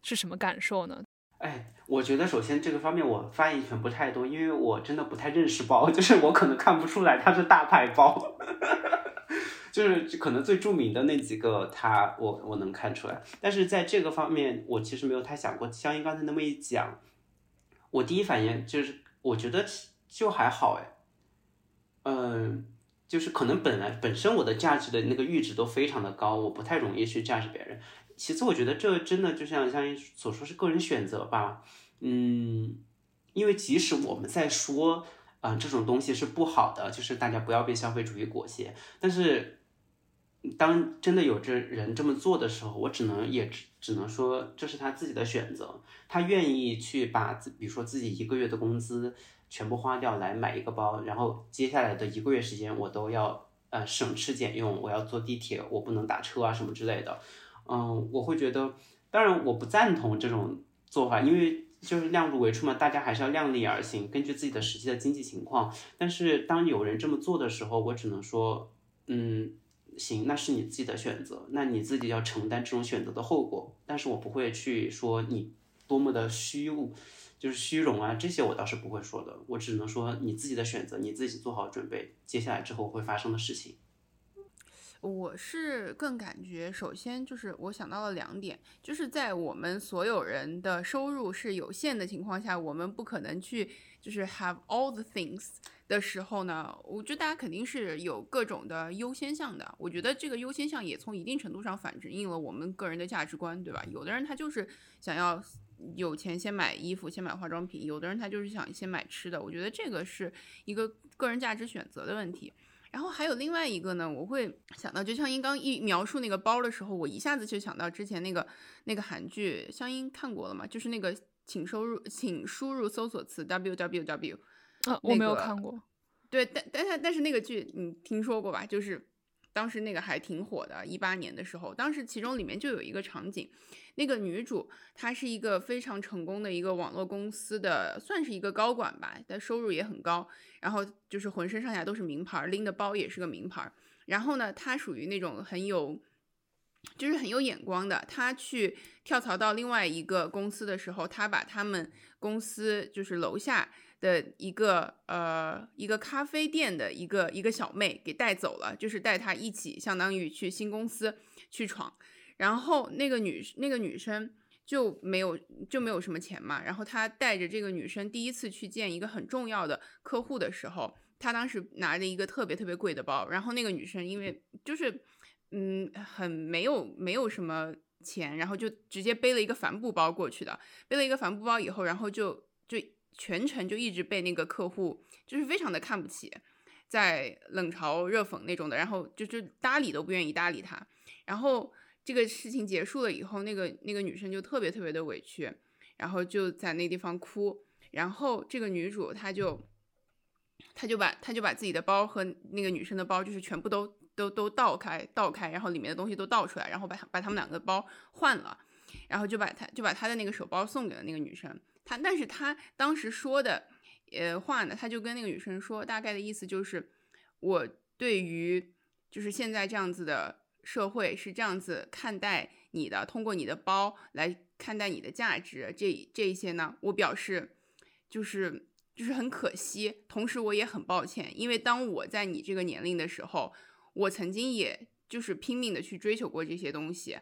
是什么感受呢？哎，我觉得首先这个方面我发言权不太多，因为我真的不太认识包，(laughs) 就是我可能看不出来它是大牌包，(laughs) 就是可能最著名的那几个，它我我能看出来。但是在这个方面，我其实没有太想过。像英刚才那么一讲，我第一反应就是我觉得就还好哎，嗯，就是可能本来本身我的价值的那个阈值都非常的高，我不太容易去价值别人。其次，我觉得这真的就像像所说是个人选择吧，嗯，因为即使我们在说，啊，这种东西是不好的，就是大家不要被消费主义裹挟，但是当真的有这人这么做的时候，我只能也只只能说这是他自己的选择，他愿意去把自比如说自己一个月的工资全部花掉来买一个包，然后接下来的一个月时间我都要呃省吃俭用，我要坐地铁，我不能打车啊什么之类的。嗯，我会觉得，当然我不赞同这种做法，因为就是量入为出嘛，大家还是要量力而行，根据自己的实际的经济情况。但是当有人这么做的时候，我只能说，嗯，行，那是你自己的选择，那你自己要承担这种选择的后果。但是我不会去说你多么的虚无，就是虚荣啊，这些我倒是不会说的。我只能说你自己的选择，你自己做好准备，接下来之后会发生的事情。我是更感觉，首先就是我想到了两点，就是在我们所有人的收入是有限的情况下，我们不可能去就是 have all the things 的时候呢，我觉得大家肯定是有各种的优先项的。我觉得这个优先项也从一定程度上反映了我们个人的价值观，对吧？有的人他就是想要有钱先买衣服，先买化妆品；有的人他就是想先买吃的。我觉得这个是一个个人价值选择的问题。然后还有另外一个呢，我会想到，就像英刚一描述那个包的时候，我一下子就想到之前那个那个韩剧，香音看过了吗？就是那个请收入，请输入搜索词 w w w。啊，我没有看过。对，但但但但是那个剧你听说过吧？就是当时那个还挺火的，一八年的时候，当时其中里面就有一个场景。那个女主，她是一个非常成功的一个网络公司的，算是一个高管吧，但收入也很高，然后就是浑身上下都是名牌，拎的包也是个名牌。然后呢，她属于那种很有，就是很有眼光的。她去跳槽到另外一个公司的时候，她把他们公司就是楼下的一个呃一个咖啡店的一个一个小妹给带走了，就是带她一起，相当于去新公司去闯。然后那个女那个女生就没有就没有什么钱嘛，然后她带着这个女生第一次去见一个很重要的客户的时候，她当时拿着一个特别特别贵的包，然后那个女生因为就是嗯很没有没有什么钱，然后就直接背了一个帆布包过去的，背了一个帆布包以后，然后就就全程就一直被那个客户就是非常的看不起，在冷嘲热讽那种的，然后就就搭理都不愿意搭理他，然后。这个事情结束了以后，那个那个女生就特别特别的委屈，然后就在那地方哭。然后这个女主她就，她就把她就把自己的包和那个女生的包，就是全部都都都倒开倒开，然后里面的东西都倒出来，然后把把他们两个包换了，然后就把她就把她的那个手包送给了那个女生。他但是他当时说的呃话呢，他就跟那个女生说，大概的意思就是我对于就是现在这样子的社会是这样子看待你的，通过你的包来看待你的价值，这这一些呢，我表示。就是就是很可惜，同时我也很抱歉，因为当我在你这个年龄的时候，我曾经也就是拼命的去追求过这些东西，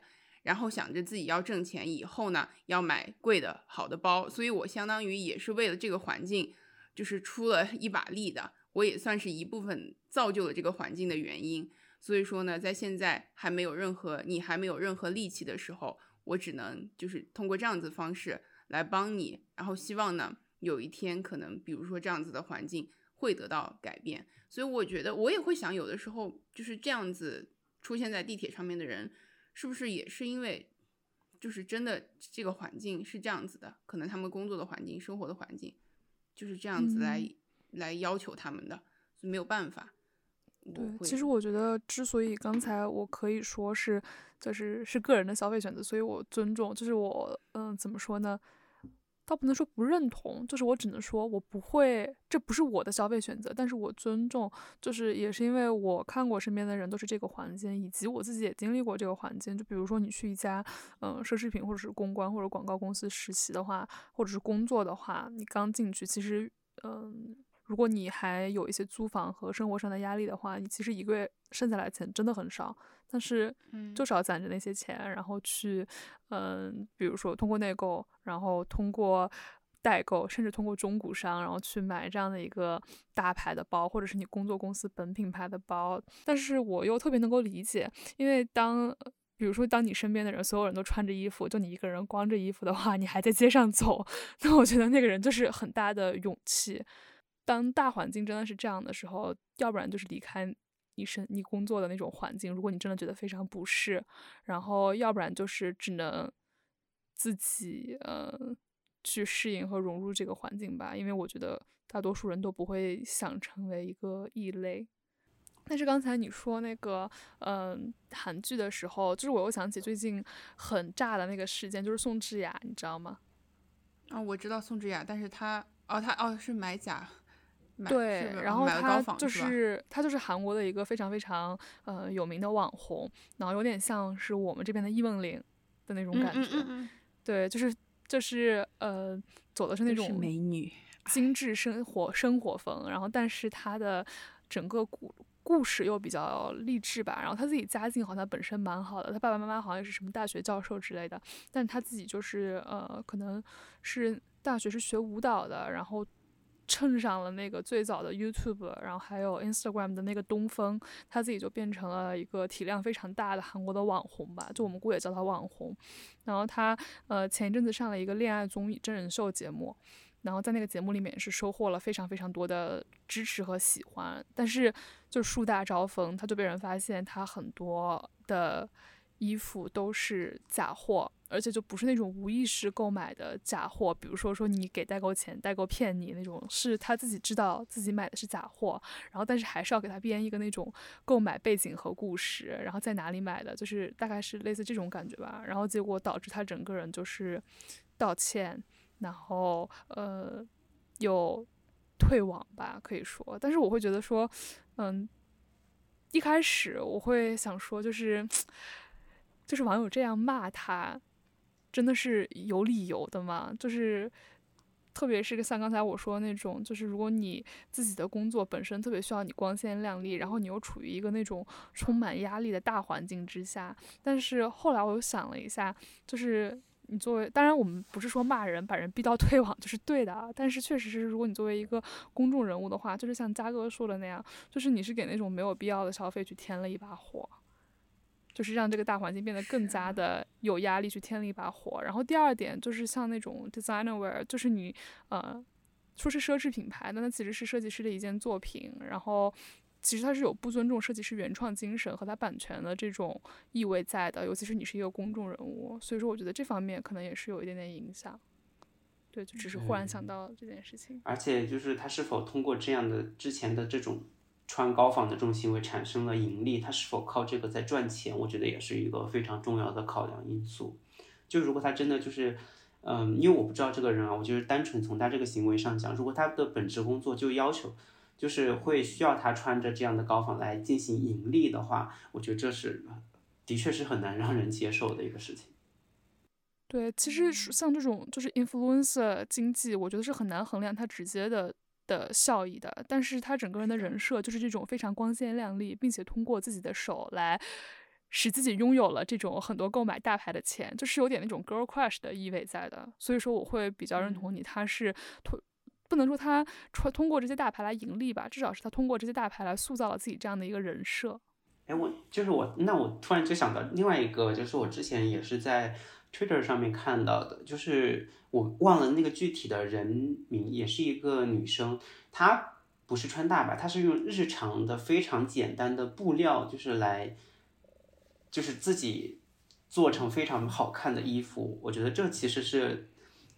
然后想着自己要挣钱，以后呢要买贵的好的包，所以我相当于也是为了这个环境，就是出了一把力的，我也算是一部分造就了这个环境的原因。所以说呢，在现在还没有任何你还没有任何力气的时候，我只能就是通过这样子方式来帮你，然后希望呢。有一天可能，比如说这样子的环境会得到改变，所以我觉得我也会想，有的时候就是这样子出现在地铁上面的人，是不是也是因为，就是真的这个环境是这样子的，可能他们工作的环境、生活的环境就是这样子来来要求他们的，所以没有办法。对，其实我觉得，之所以刚才我可以说是，就是是个人的消费选择，所以我尊重，就是我嗯，怎么说呢？倒不能说不认同，就是我只能说我不会，这不是我的消费选择，但是我尊重，就是也是因为我看过身边的人都是这个环境，以及我自己也经历过这个环境。就比如说你去一家嗯奢侈品或者是公关或者广告公司实习的话，或者是工作的话，你刚进去，其实嗯，如果你还有一些租房和生活上的压力的话，你其实一个月剩下来钱真的很少。但是，就是要攒着那些钱，然后去，嗯，比如说通过内购，然后通过代购，甚至通过中古商，然后去买这样的一个大牌的包，或者是你工作公司本品牌的包。但是我又特别能够理解，因为当，比如说当你身边的人所有人都穿着衣服，就你一个人光着衣服的话，你还在街上走，(laughs) 那我觉得那个人就是很大的勇气。当大环境真的是这样的时候，要不然就是离开。你生你工作的那种环境，如果你真的觉得非常不适，然后要不然就是只能自己呃去适应和融入这个环境吧，因为我觉得大多数人都不会想成为一个异类。但是刚才你说那个嗯韩剧的时候，就是我又想起最近很炸的那个事件，就是宋智雅，你知道吗？啊，我知道宋智雅，但是她哦，她哦是买假。对，然后他就是他就是韩国的一个非常非常呃有名的网红，然后有点像是我们这边的易梦玲的那种感觉，对，就是就是呃走的是那种美女精致生活生活风，然后但是他的整个故故事又比较励志吧，然后他自己家境好像本身蛮好的，他爸爸妈妈好像也是什么大学教授之类的，但他自己就是呃可能是大学是学舞蹈的，然后。蹭上了那个最早的 YouTube，然后还有 Instagram 的那个东风，他自己就变成了一个体量非常大的韩国的网红吧，就我们姑也叫他网红。然后他呃前一阵子上了一个恋爱综艺真人秀节目，然后在那个节目里面也是收获了非常非常多的支持和喜欢，但是就树大招风，他就被人发现他很多的衣服都是假货。而且就不是那种无意识购买的假货，比如说说你给代购钱，代购骗你那种，是他自己知道自己买的是假货，然后但是还是要给他编一个那种购买背景和故事，然后在哪里买的，就是大概是类似这种感觉吧。然后结果导致他整个人就是道歉，然后呃有退网吧，可以说。但是我会觉得说，嗯，一开始我会想说，就是就是网友这样骂他。真的是有理由的吗？就是，特别是像刚才我说的那种，就是如果你自己的工作本身特别需要你光鲜亮丽，然后你又处于一个那种充满压力的大环境之下，但是后来我又想了一下，就是你作为，当然我们不是说骂人把人逼到 (laughs) 退网就是对的，但是确实是，如果你作为一个公众人物的话，就是像嘉哥说的那样，就是你是给那种没有必要的消费去添了一把火。就是让这个大环境变得更加的有压力，去添了一把火。然后第二点就是像那种 designer wear，就是你呃说是奢侈品牌，但它其实是设计师的一件作品。然后其实它是有不尊重设计师原创精神和他版权的这种意味在的，尤其是你是一个公众人物，所以说我觉得这方面可能也是有一点点影响。对，就只是忽然想到这件事情。而且就是他是否通过这样的之前的这种穿高仿的这种行为产生了盈利，他是否靠这个在赚钱，我觉得也是一个非常重要的考量因素。就如果他真的就是，嗯，因为我不知道这个人啊，我就是单纯从他这个行为上讲，如果他的本职工作就要求，就是会需要他穿着这样的高仿来进行盈利的话，我觉得这是的确是很难让人接受的一个事情。对，其实像这种就是 influencer 经济，我觉得是很难衡量它直接的的效益的。但是他整个人的人设就是这种非常光鲜亮丽，并且通过自己的手来使自己拥有了这种很多购买大牌的钱，就是有点那种 girl crush 的意味在的。所以说，我会比较认同你，他是通不能说他穿通过这些大牌来盈利吧，至少是他通过这些大牌来塑造了自己这样的一个人设。哎，我就是我，那我突然就想到另外一个，就是我之前也是在。Twitter 上面看到的，就是我忘了那个具体的人名，也是一个女生，她不是穿大吧，她是用日常的非常简单的布料，就是来，就是自己做成非常好看的衣服。我觉得这其实是。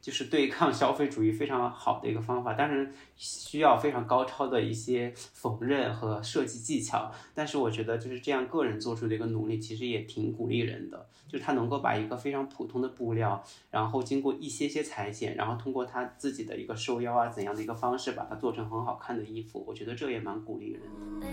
就是对抗消费主义非常好的一个方法，当然需要非常高超的一些缝纫和设计技巧。但是我觉得就是这样个人做出的一个努力，其实也挺鼓励人的。就是他能够把一个非常普通的布料，然后经过一些些裁剪，然后通过他自己的一个收腰啊怎样的一个方式，把它做成很好看的衣服。我觉得这也蛮鼓励人的。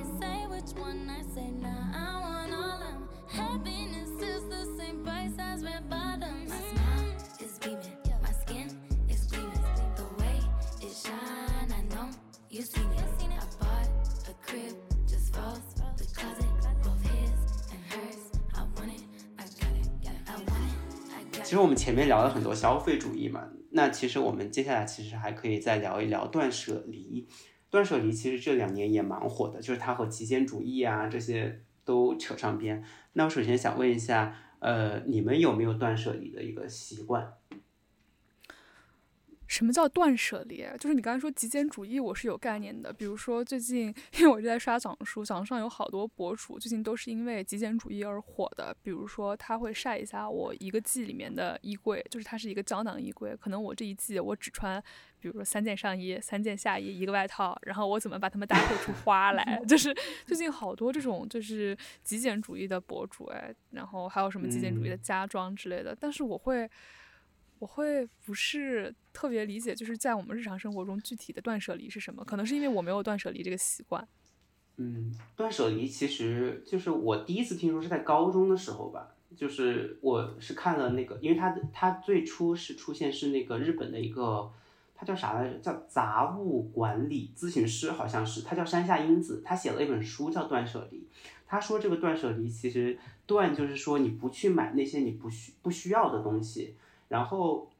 其实我们前面聊了很多消费主义嘛，那其实我们接下来其实还可以再聊一聊断舍离。断舍离其实这两年也蛮火的，就是它和极简主义啊这些都扯上边。那我首先想问一下，呃，你们有没有断舍离的一个习惯？什么叫断舍离？就是你刚才说极简主义，我是有概念的。比如说最近，因为我就在刷小红书，小红书上有好多博主，最近都是因为极简主义而火的。比如说他会晒一下我一个季里面的衣柜，就是它是一个胶囊衣柜，可能我这一季我只穿，比如说三件上衣、三件下衣、一个外套，然后我怎么把它们搭配出花来？(laughs) 就是最近好多这种就是极简主义的博主哎，然后还有什么极简主义的家装之类的，但是我会。我会不是特别理解，就是在我们日常生活中具体的断舍离是什么？可能是因为我没有断舍离这个习惯。嗯，断舍离其实就是我第一次听说是在高中的时候吧，就是我是看了那个，因为他他最初是出现是那个日本的一个，他叫啥来着？叫杂物管理咨询师，好像是他叫山下英子，他写了一本书叫《断舍离》。他说这个断舍离其实断就是说你不去买那些你不需不需要的东西。然后，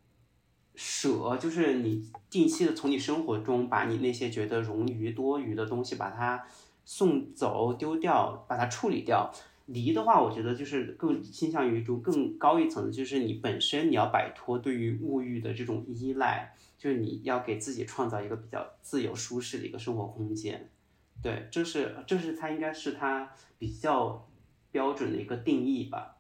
舍就是你定期的从你生活中把你那些觉得冗余多余的东西把它送走、丢掉，把它处理掉。离的话，我觉得就是更倾向于一种更高一层的，就是你本身你要摆脱对于物欲的这种依赖，就是你要给自己创造一个比较自由舒适的一个生活空间。对，这是这是它应该是它比较标准的一个定义吧。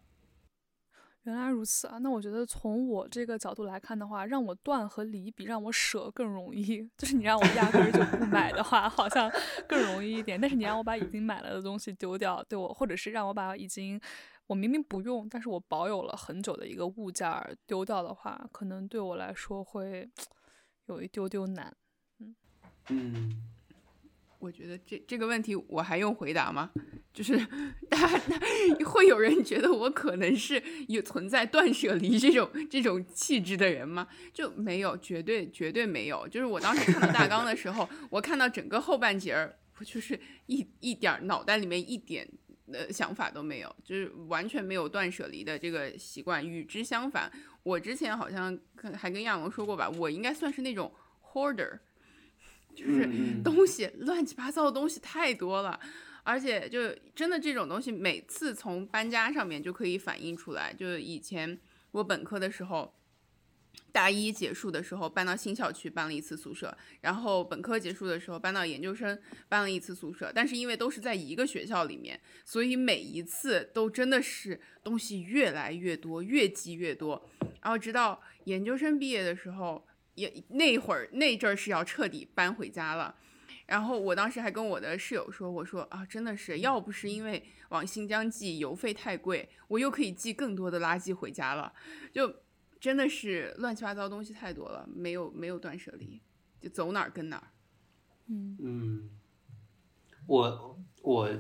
原来如此啊，那我觉得从我这个角度来看的话，让我断和离比让我舍更容易。就是你让我压根儿就不买的话，好像更容易一点。但是你让我把已经买了的东西丢掉，对我，或者是让我把已经我明明不用，但是我保有了很久的一个物件儿丢掉的话，可能对我来说会 (tsk) 有一丢丢难。嗯嗯。我觉得这这个问题我还用回答吗？就是 (laughs) 大会有人觉得我可能是有存在断舍离这种这种气质的人吗？就没有，绝对绝对没有。就是我当时看到大纲的时候，我看到整个后半截儿，我就是一一点脑袋里面一点的想法都没有，就是完全没有断舍离的这个习惯。与之相反，我之前好像还跟亚龙说过吧，我应该算是那种 hoarder。就是东西乱七八糟的东西太多了，而且就真的这种东西，每次从搬家上面就可以反映出来。就以前我本科的时候，大一结束的时候搬到新校区搬了一次宿舍，然后本科结束的时候搬到研究生搬了一次宿舍。但是因为都是在一个学校里面，所以每一次都真的是东西越来越多，越积越多。然后直到研究生毕业的时候，也那会儿那阵儿是要彻底搬回家了。然后我当时还跟我的室友说：“我说啊，真的是要不是因为往新疆寄邮费太贵，我又可以寄更多的垃圾回家了。”就。真的是乱七八糟东西太多了，没有没有断舍离，就走哪儿跟哪儿。嗯嗯，我我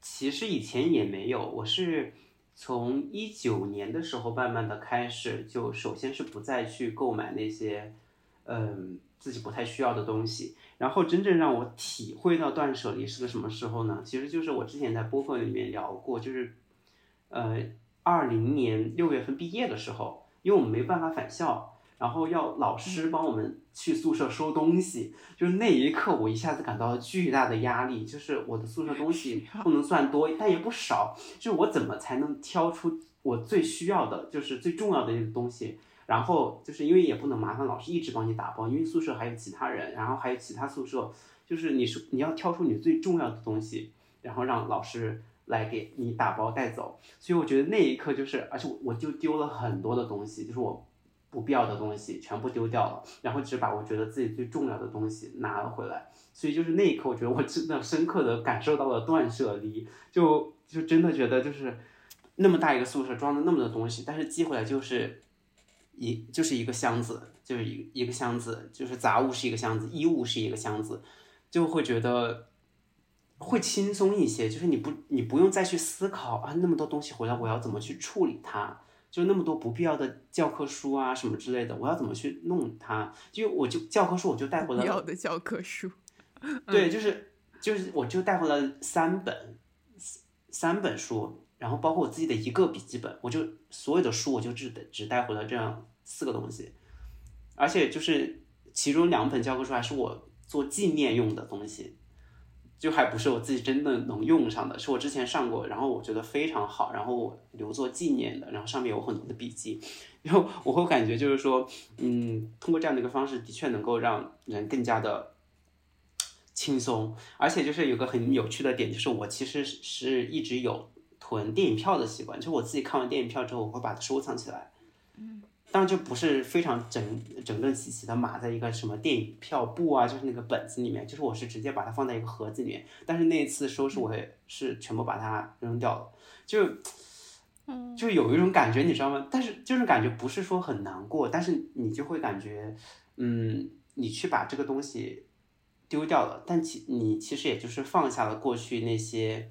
其实以前也没有，我是从一九年的时候慢慢的开始，就首先是不再去购买那些嗯自己不太需要的东西，然后真正让我体会到断舍离是个什么时候呢？其实就是我之前在播客里面聊过，就是呃二零年六月份毕业的时候。因为我们没办法返校，然后要老师帮我们去宿舍收东西，就是那一刻，我一下子感到了巨大的压力。就是我的宿舍东西不能算多，但也不少。就是我怎么才能挑出我最需要的，就是最重要的一个东西？然后就是因为也不能麻烦老师一直帮你打包，因为宿舍还有其他人，然后还有其他宿舍，就是你是你要挑出你最重要的东西，然后让老师。来给你打包带走，所以我觉得那一刻就是，而且我就丢了很多的东西，就是我不必要的东西全部丢掉了，然后只把我觉得自己最重要的东西拿了回来。所以就是那一刻，我觉得我真的深刻的感受到了断舍离，就就真的觉得就是那么大一个宿舍装了那么多东西，但是寄回来就是一就是一个箱子，就是一一个箱子，就是杂物是一个箱子，衣物是一个箱子，就会觉得。会轻松一些，就是你不你不用再去思考啊，那么多东西回来我要怎么去处理它？就那么多不必要的教科书啊什么之类的，我要怎么去弄它？就我就教科书我就带回来。必要的教科书。对，就是就是我就带回来三本三本书，然后包括我自己的一个笔记本，我就所有的书我就只只带回了这样四个东西，而且就是其中两本教科书还是我做纪念用的东西。就还不是我自己真的能用上的，是我之前上过，然后我觉得非常好，然后我留作纪念的，然后上面有很多的笔记，(laughs) 然后我会感觉就是说，嗯，通过这样的一个方式，的确能够让人更加的轻松，而且就是有个很有趣的点，就是我其实是一直有囤电影票的习惯，就我自己看完电影票之后，我会把它收藏起来。当然就不是非常整整整齐齐的码在一个什么电影票簿啊，就是那个本子里面，就是我是直接把它放在一个盒子里面。但是那一次收拾我也是全部把它扔掉了，就，就有一种感觉，你知道吗？但是这种感觉不是说很难过，但是你就会感觉，嗯，你去把这个东西丢掉了，但其你其实也就是放下了过去那些，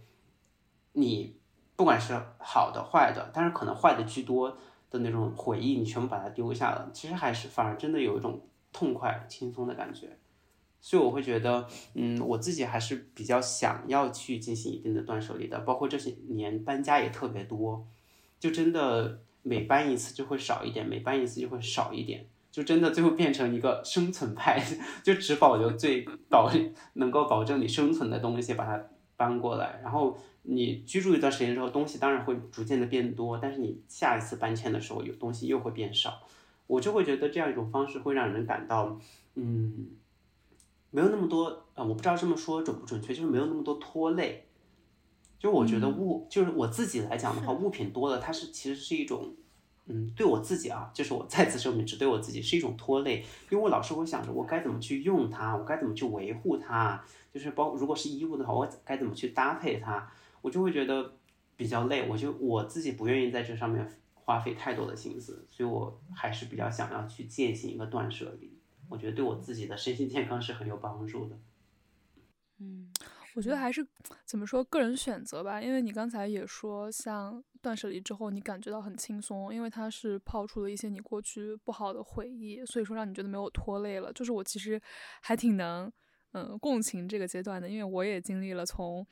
你不管是好的坏的，但是可能坏的居多。的那种回忆，你全部把它丢下了，其实还是反而真的有一种痛快、轻松的感觉，所以我会觉得，嗯，我自己还是比较想要去进行一定的断舍离的，包括这些年搬家也特别多，就真的每搬一次就会少一点，每搬一次就会少一点，就真的最后变成一个生存派，就只保留最保 (laughs) 能够保证你生存的东西，把它搬过来，然后。你居住一段时间之后，东西当然会逐渐的变多，但是你下一次搬迁的时候，有东西又会变少。我就会觉得这样一种方式会让人感到，嗯，没有那么多啊，我不知道这么说准不准确，就是没有那么多拖累。就我觉得物，就是我自己来讲的话，物品多了，它是其实是一种，嗯，对我自己啊，就是我再次声明，只对我自己是一种拖累，因为我老是会想着我该怎么去用它，我该怎么去维护它，就是包如果是衣物的话，我该怎么去搭配它。我就会觉得比较累，我就我自己不愿意在这上面花费太多的心思，所以我还是比较想要去践行一个断舍离。我觉得对我自己的身心健康是很有帮助的。嗯，我觉得还是怎么说个人选择吧，因为你刚才也说，像断舍离之后你感觉到很轻松，因为它是抛出了一些你过去不好的回忆，所以说让你觉得没有拖累了。就是我其实还挺能嗯共情这个阶段的，因为我也经历了从。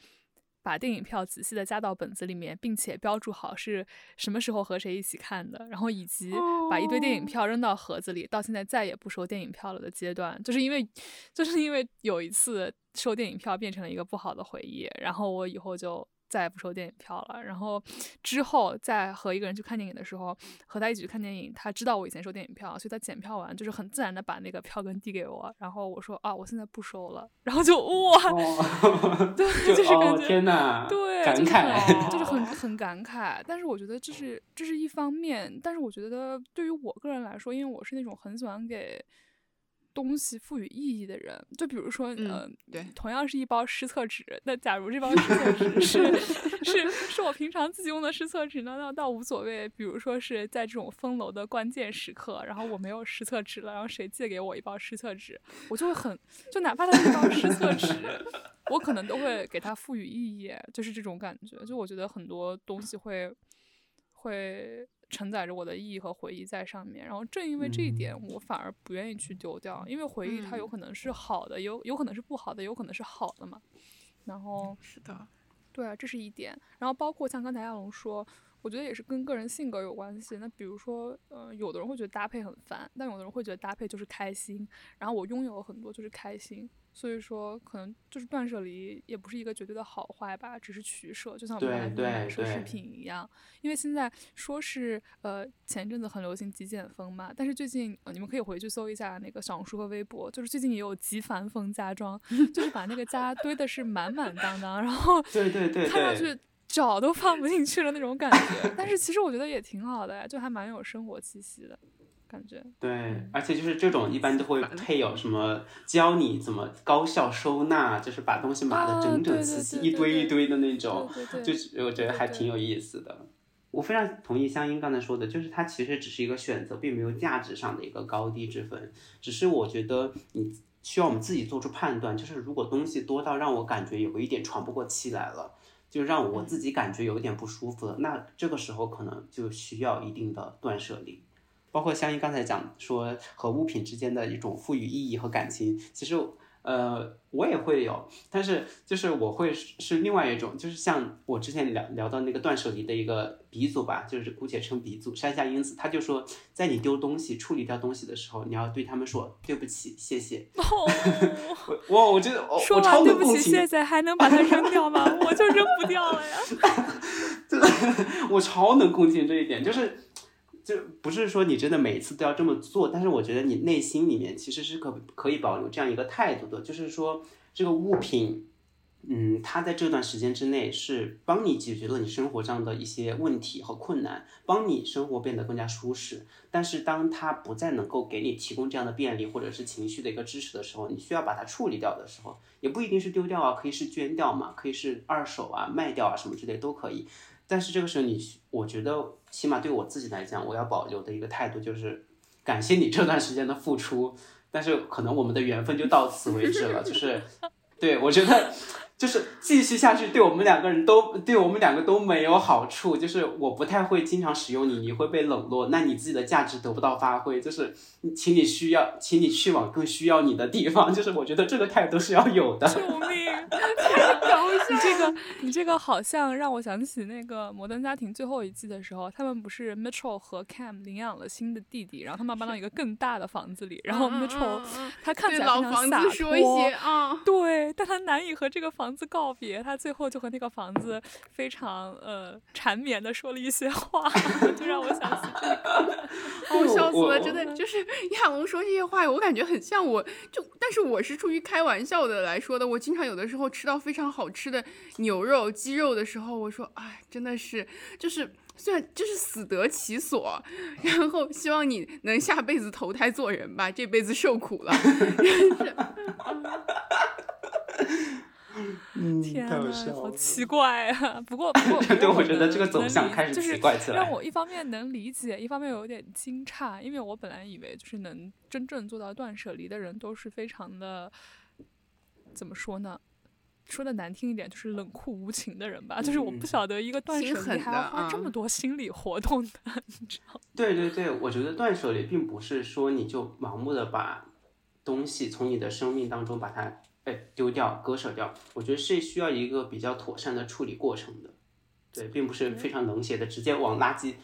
把电影票仔细的加到本子里面，并且标注好是什么时候和谁一起看的，然后以及把一堆电影票扔到盒子里，到现在再也不收电影票了的阶段，就是因为，就是因为有一次收电影票变成了一个不好的回忆，然后我以后就再也不收电影票了。然后之后再和一个人去看电影的时候，和他一起去看电影，他知道我以前收电影票，所以他检票完就是很自然的把那个票根递给我。然后我说啊，我现在不收了。然后就哇，对，(laughs) 就是感觉天哪，对，感慨，就是很很感慨。但是我觉得这是这是一方面，但是我觉得对于我个人来说，因为我是那种很喜欢给。东西赋予意义的人，就比如说，嗯，对，同样是一包湿厕纸，那假如这包 (laughs) 湿厕纸是是是我平常自己用的湿厕纸呢，那倒无所谓。比如说是在这种封楼的关键时刻，然后我没有湿厕纸了，然后谁借给我一包湿厕纸，我就会很，就哪怕它是一包湿厕纸，(laughs) 我可能都会给它赋予意义，就是这种感觉。就我觉得很多东西会会。承载着我的意义和回忆在上面，然后正因为这一点，我反而不愿意去丢掉，因为回忆它有可能是好的，有有可能是不好的，有可能是好的嘛。然后是的，对啊，这是一点。然后包括像刚才亚龙说，我觉得也是跟个人性格有关系。那比如说，呃，有的人会觉得搭配很烦，但有的人会觉得搭配就是开心。然后我拥有很多就是开心。所以说，可能就是断舍离也不是一个绝对的好坏吧，只是取舍，就像我们买奢侈品一样。因为现在说是呃前阵子很流行极简风嘛，但是最近你们可以回去搜一下那个小红书和微博，就是最近也有极繁风家装，就是把那个家堆的是满满当当，然后对对对，看上去脚都放不进去了那种感觉。但是其实我觉得也挺好的，就还蛮有生活气息的。感觉对，而且就是这种一般都会配有什么教你怎么高效收纳，就是把东西码的整整齐齐，一堆一堆的那种，就是我觉得还挺有意思的。我非常同意香音刚才说的，就是它其实只是一个选择，并没有价值上的一个高低之分。只是我觉得你需要我们自己做出判断，就是如果东西多到让我感觉有一点喘不过气来了，就让我自己感觉有一点不舒服了，那这个时候可能就需要一定的断舍离。包括香依刚才讲说和物品之间的一种赋予意义和感情，其实呃我也会有，但是就是我会是另外一种，就是像我之前聊聊到那个断舍离的一个鼻祖吧，就是姑且称鼻祖山下英子，他就说在你丢东西、处理掉东西的时候，你要对他们说对不起、谢谢。(laughs) 我我我觉得我说完对不起、谢谢还能把它扔掉吗？我就扔不掉了呀。(laughs) (laughs) 我超能共情这一点，就是。就不是说你真的每次都要这么做，但是我觉得你内心里面其实是可可以保留这样一个态度的，就是说这个物品，嗯，它在这段时间之内是帮你解决了你生活上的一些问题和困难，帮你生活变得更加舒适。但是当它不再能够给你提供这样的便利或者是情绪的一个支持的时候，你需要把它处理掉的时候，也不一定是丢掉啊，可以是捐掉嘛，可以是二手啊，卖掉啊，什么之类都可以。但是这个时候，你我觉得起码对我自己来讲，我要保留的一个态度就是感谢你这段时间的付出，但是可能我们的缘分就到此为止了。就是，对我觉得。就是继续下去，对我们两个人都对我们两个都没有好处。就是我不太会经常使用你，你会被冷落，那你自己的价值得不到发挥。就是，请你需要，请你去往更需要你的地方。就是我觉得这个态度是要有的。救命！太搞笑！你这个，你这个好像让我想起那个《摩登家庭》最后一季的时候，他们不是 Mitchell 和 Cam 领养了新的弟弟，然后他们搬到一个更大的房子里，然后 Mitchell 他看起来非常洒脱，对，但他难以和这个房。房子告别，他最后就和那个房子非常呃缠绵的说了一些话，(laughs) 就让我想起这个，(laughs) 我笑死了，真的就是 (laughs) 亚龙说这些话，我感觉很像我，就但是我是出于开玩笑的来说的。我经常有的时候吃到非常好吃的牛肉、鸡肉的时候，我说哎，真的是就是虽然就是死得其所，然后希望你能下辈子投胎做人吧，这辈子受苦了。天呐，好奇怪啊！不过，(laughs) 不过，对，我觉得这个走向开始奇怪起来，让我一方面能理解，一方面有点惊诧，因为我本来以为就是能真正做到断舍离的人都是非常的，怎么说呢？说的难听一点，就是冷酷无情的人吧。就是我不晓得一个断舍离还要花这么多心理活动的，(laughs) 你知道？对对对，我觉得断舍离并不是说你就盲目的把东西从你的生命当中把它。哎，丢掉、割舍掉，我觉得是需要一个比较妥善的处理过程的，对，并不是非常冷血的，直接往垃圾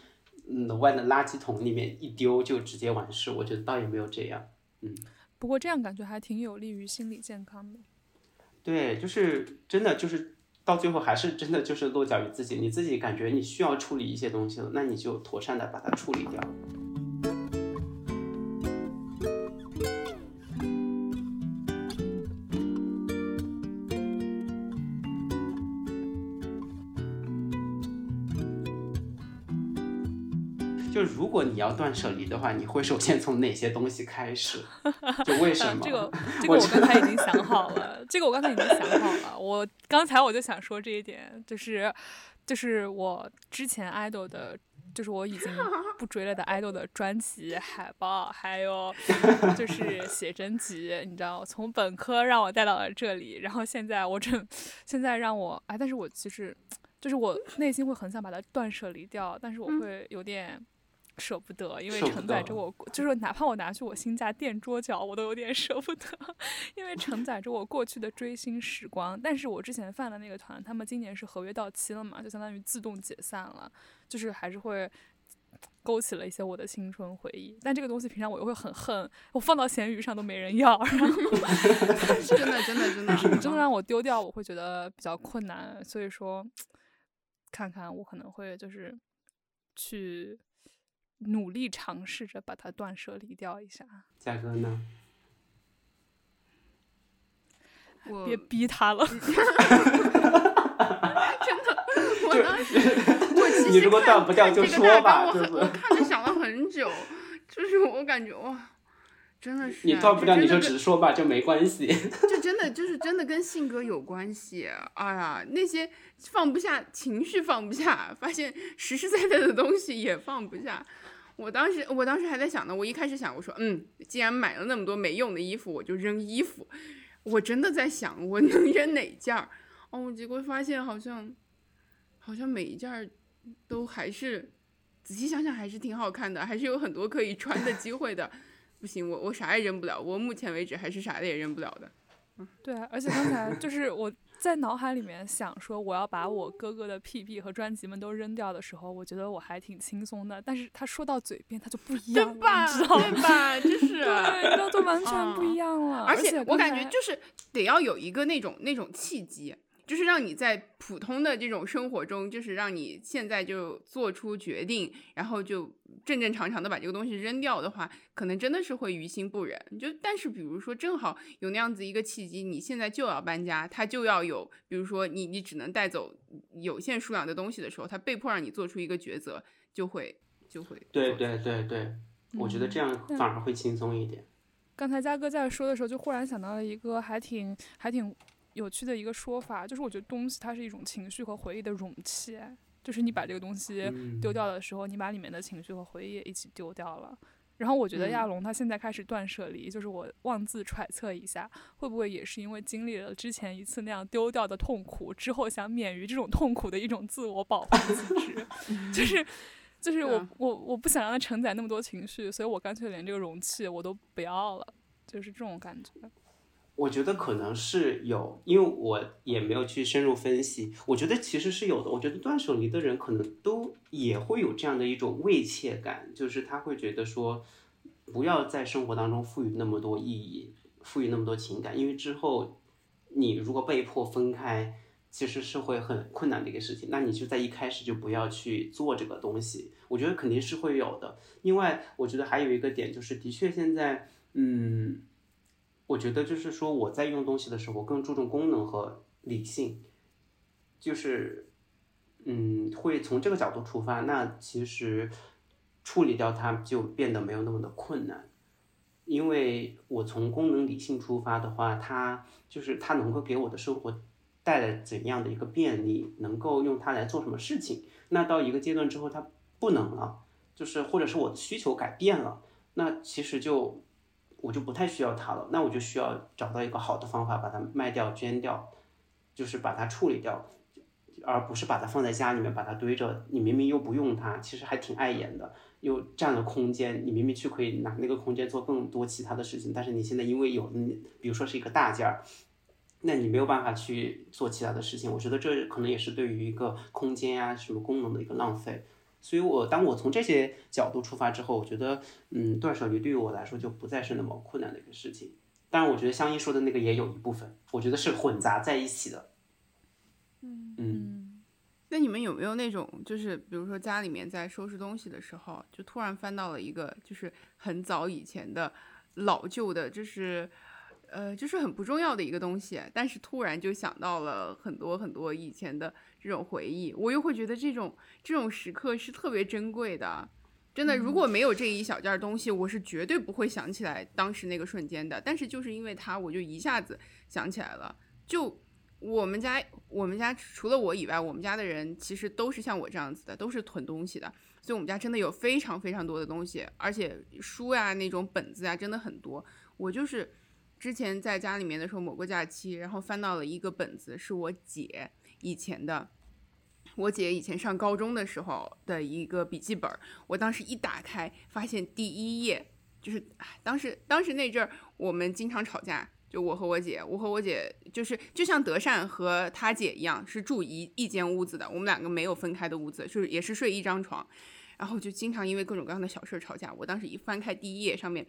楼外的垃圾桶里面一丢就直接完事。我觉得倒也没有这样，嗯。不过这样感觉还挺有利于心理健康的。对，就是真的，就是到最后还是真的就是落脚于自己，你自己感觉你需要处理一些东西了，那你就妥善的把它处理掉。如果你要断舍离的话，你会首先从哪些东西开始？(laughs) 就为什么？这个这个我刚才已经想好了，(laughs) 这个我刚才已经想好了。我刚才我就想说这一点，就是就是我之前 idol 的，就是我已经不追了的 idol 的专辑海报，还有 (laughs) 就是写真集，你知道，从本科让我带到了这里，然后现在我正现在让我哎，但是我其实就是我内心会很想把它断舍离掉，但是我会有点。舍不得，因为承载着我，就是哪怕我拿去我新家垫桌脚，我都有点舍不得，(laughs) 因为承载着我过去的追星时光。但是我之前犯的那个团，他们今年是合约到期了嘛，就相当于自动解散了，就是还是会勾起了一些我的青春回忆。但这个东西平常我又会很恨，我放到闲鱼上都没人要，然后真的真的真的，你真的 (laughs) 让我丢掉，我会觉得比较困难。所以说，看看我可能会就是去。努力尝试着把它断舍离掉一下。嘉哥呢？我别逼他了。(laughs) 真的，我当时我其实你如果断不掉就说吧，我我看着想了很久，就是我感觉哇，真的是你断不掉你就直说吧，就没关系。就真的就是真的跟性格有关系。哎呀，那些放不下情绪放不下，发现实实在在的东西也放不下。我当时，我当时还在想呢。我一开始想，我说，嗯，既然买了那么多没用的衣服，我就扔衣服。我真的在想，我能扔哪件儿？哦，结果发现好像，好像每一件儿都还是，仔细想想还是挺好看的，还是有很多可以穿的机会的。不行，我我啥也扔不了。我目前为止还是啥的也扔不了的。嗯，对，而且刚才就是我。在脑海里面想说我要把我哥哥的 PB 和专辑们都扔掉的时候，我觉得我还挺轻松的。但是他说到嘴边，他就不一样了，你知道吗？对吧？就是，对，就完全不一样了。而且我感觉就是得要有一个那种那种契机。就是让你在普通的这种生活中，就是让你现在就做出决定，然后就正正常常的把这个东西扔掉的话，可能真的是会于心不忍。就但是比如说正好有那样子一个契机，你现在就要搬家，他就要有，比如说你你只能带走有限数量的东西的时候，他被迫让你做出一个抉择，就会就会。对对对对，我觉得这样反而会轻松一点。刚才嘉哥在说的时候，就忽然想到了一个还挺还挺。有趣的一个说法，就是我觉得东西它是一种情绪和回忆的容器，就是你把这个东西丢掉的时候，你把里面的情绪和回忆也一起丢掉了。然后我觉得亚龙他现在开始断舍离，就是我妄自揣测一下，会不会也是因为经历了之前一次那样丢掉的痛苦之后，想免于这种痛苦的一种自我保护机制，(laughs) 就是就是我我我不想让它承载那么多情绪，所以我干脆连这个容器我都不要了，就是这种感觉。我觉得可能是有，因为我也没有去深入分析。我觉得其实是有的。我觉得断舍离的人可能都也会有这样的一种慰藉感，就是他会觉得说，不要在生活当中赋予那么多意义，赋予那么多情感，因为之后你如果被迫分开，其实是会很困难的一个事情。那你就在一开始就不要去做这个东西。我觉得肯定是会有的。另外，我觉得还有一个点就是，的确现在，嗯。我觉得就是说，我在用东西的时候，更注重功能和理性，就是，嗯，会从这个角度出发。那其实处理掉它就变得没有那么的困难，因为我从功能理性出发的话，它就是它能够给我的生活带来怎样的一个便利，能够用它来做什么事情。那到一个阶段之后，它不能了，就是或者是我的需求改变了，那其实就。我就不太需要它了，那我就需要找到一个好的方法把它卖掉、捐掉，就是把它处理掉，而不是把它放在家里面把它堆着。你明明又不用它，其实还挺碍眼的，又占了空间。你明明去可以拿那个空间做更多其他的事情，但是你现在因为有，比如说是一个大件儿，那你没有办法去做其他的事情。我觉得这可能也是对于一个空间呀、什么功能的一个浪费。所以，我当我从这些角度出发之后，我觉得，嗯，断舍离对于我来说就不再是那么困难的一个事情。当然，我觉得香依说的那个也有一部分，我觉得是混杂在一起的。嗯嗯。那你们有没有那种，就是比如说家里面在收拾东西的时候，就突然翻到了一个就是很早以前的老旧的，就是呃，就是很不重要的一个东西，但是突然就想到了很多很多以前的这种回忆，我又会觉得这种这种时刻是特别珍贵的。真的，如果没有这一小件东西，我是绝对不会想起来当时那个瞬间的。但是就是因为它，我就一下子想起来了，就。我们家，我们家除了我以外，我们家的人其实都是像我这样子的，都是囤东西的。所以，我们家真的有非常非常多的东西，而且书呀、那种本子呀，真的很多。我就是之前在家里面的时候，某个假期，然后翻到了一个本子，是我姐以前的，我姐以前上高中的时候的一个笔记本。我当时一打开，发现第一页就是，当时当时那阵儿我们经常吵架。就我和我姐，我和我姐就是就像德善和他姐一样，是住一一间屋子的。我们两个没有分开的屋子，就是也是睡一张床，然后就经常因为各种各样的小事吵架。我当时一翻开第一页，上面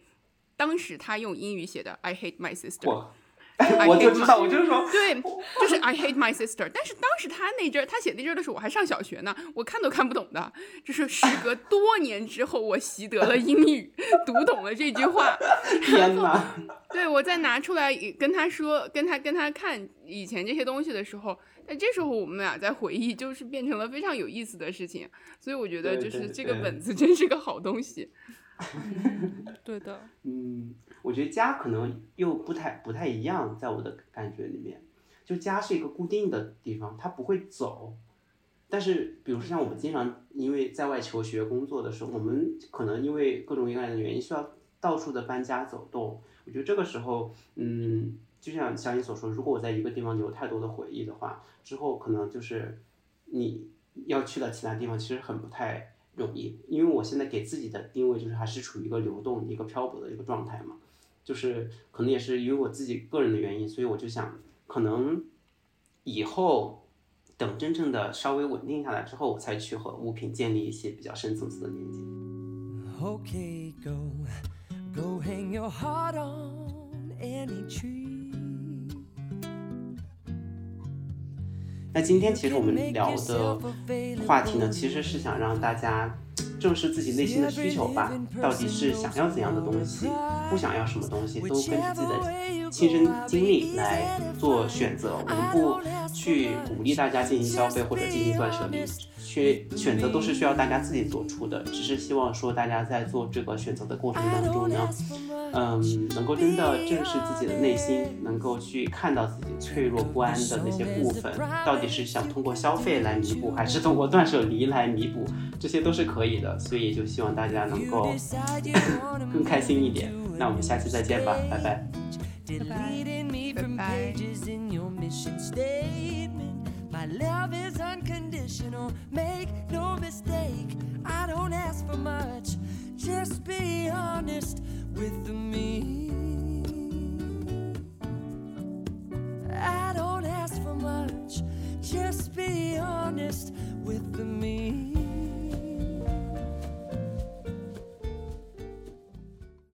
当时他用英语写的 "I hate my sister"，(laughs) 我就知道，我就是说，对，就是 "I hate my sister"。但是当时他那阵儿，他写那阵儿的时候，我还上小学呢，我看都看不懂的。就是时隔多年之后，我习得了英语，读懂了这句话。天哪！(laughs) 对，我再拿出来跟他说，跟他跟他看以前这些东西的时候，但这时候我们俩在回忆，就是变成了非常有意思的事情。所以我觉得，就是这个本子真是个好东西。对 (laughs) 对的。嗯，我觉得家可能又不太不太一样，在我的感觉里面，就家是一个固定的地方，它不会走。但是，比如说像我们经常因为在外求学工作的时候，我们可能因为各种各样的原因，需要到处的搬家走动。我觉得这个时候，嗯，就像像你所说，如果我在一个地方留太多的回忆的话，之后可能就是你要去到其他地方，其实很不太容易。因为我现在给自己的定位就是还是处于一个流动、一个漂泊的一个状态嘛，就是可能也是因为我自己个人的原因，所以我就想，可能以后等真正的稍微稳定下来之后，我才去和物品建立一些比较深层次的连接。ok go. Go hang your hat on any tree。那今天其实我们聊的话题呢，其实是想让大家正视自己内心的需求吧。到底是想要怎样的东西，不想要什么东西，都根据自己的亲身经历来做选择。我们不去鼓励大家进行消费或者进行断舍离。选选择都是需要大家自己做出的，只是希望说大家在做这个选择的过程当中呢，嗯，能够真的正视自己的内心，能够去看到自己脆弱不安的那些部分，到底是想通过消费来弥补，还是通过断舍离来弥补，这些都是可以的。所以就希望大家能够更开心一点。那我们下期再见吧，拜拜。拜拜。My love is unconditional, make no mistake. I don't ask for much, just be honest with me. I don't ask for much, just be honest with me.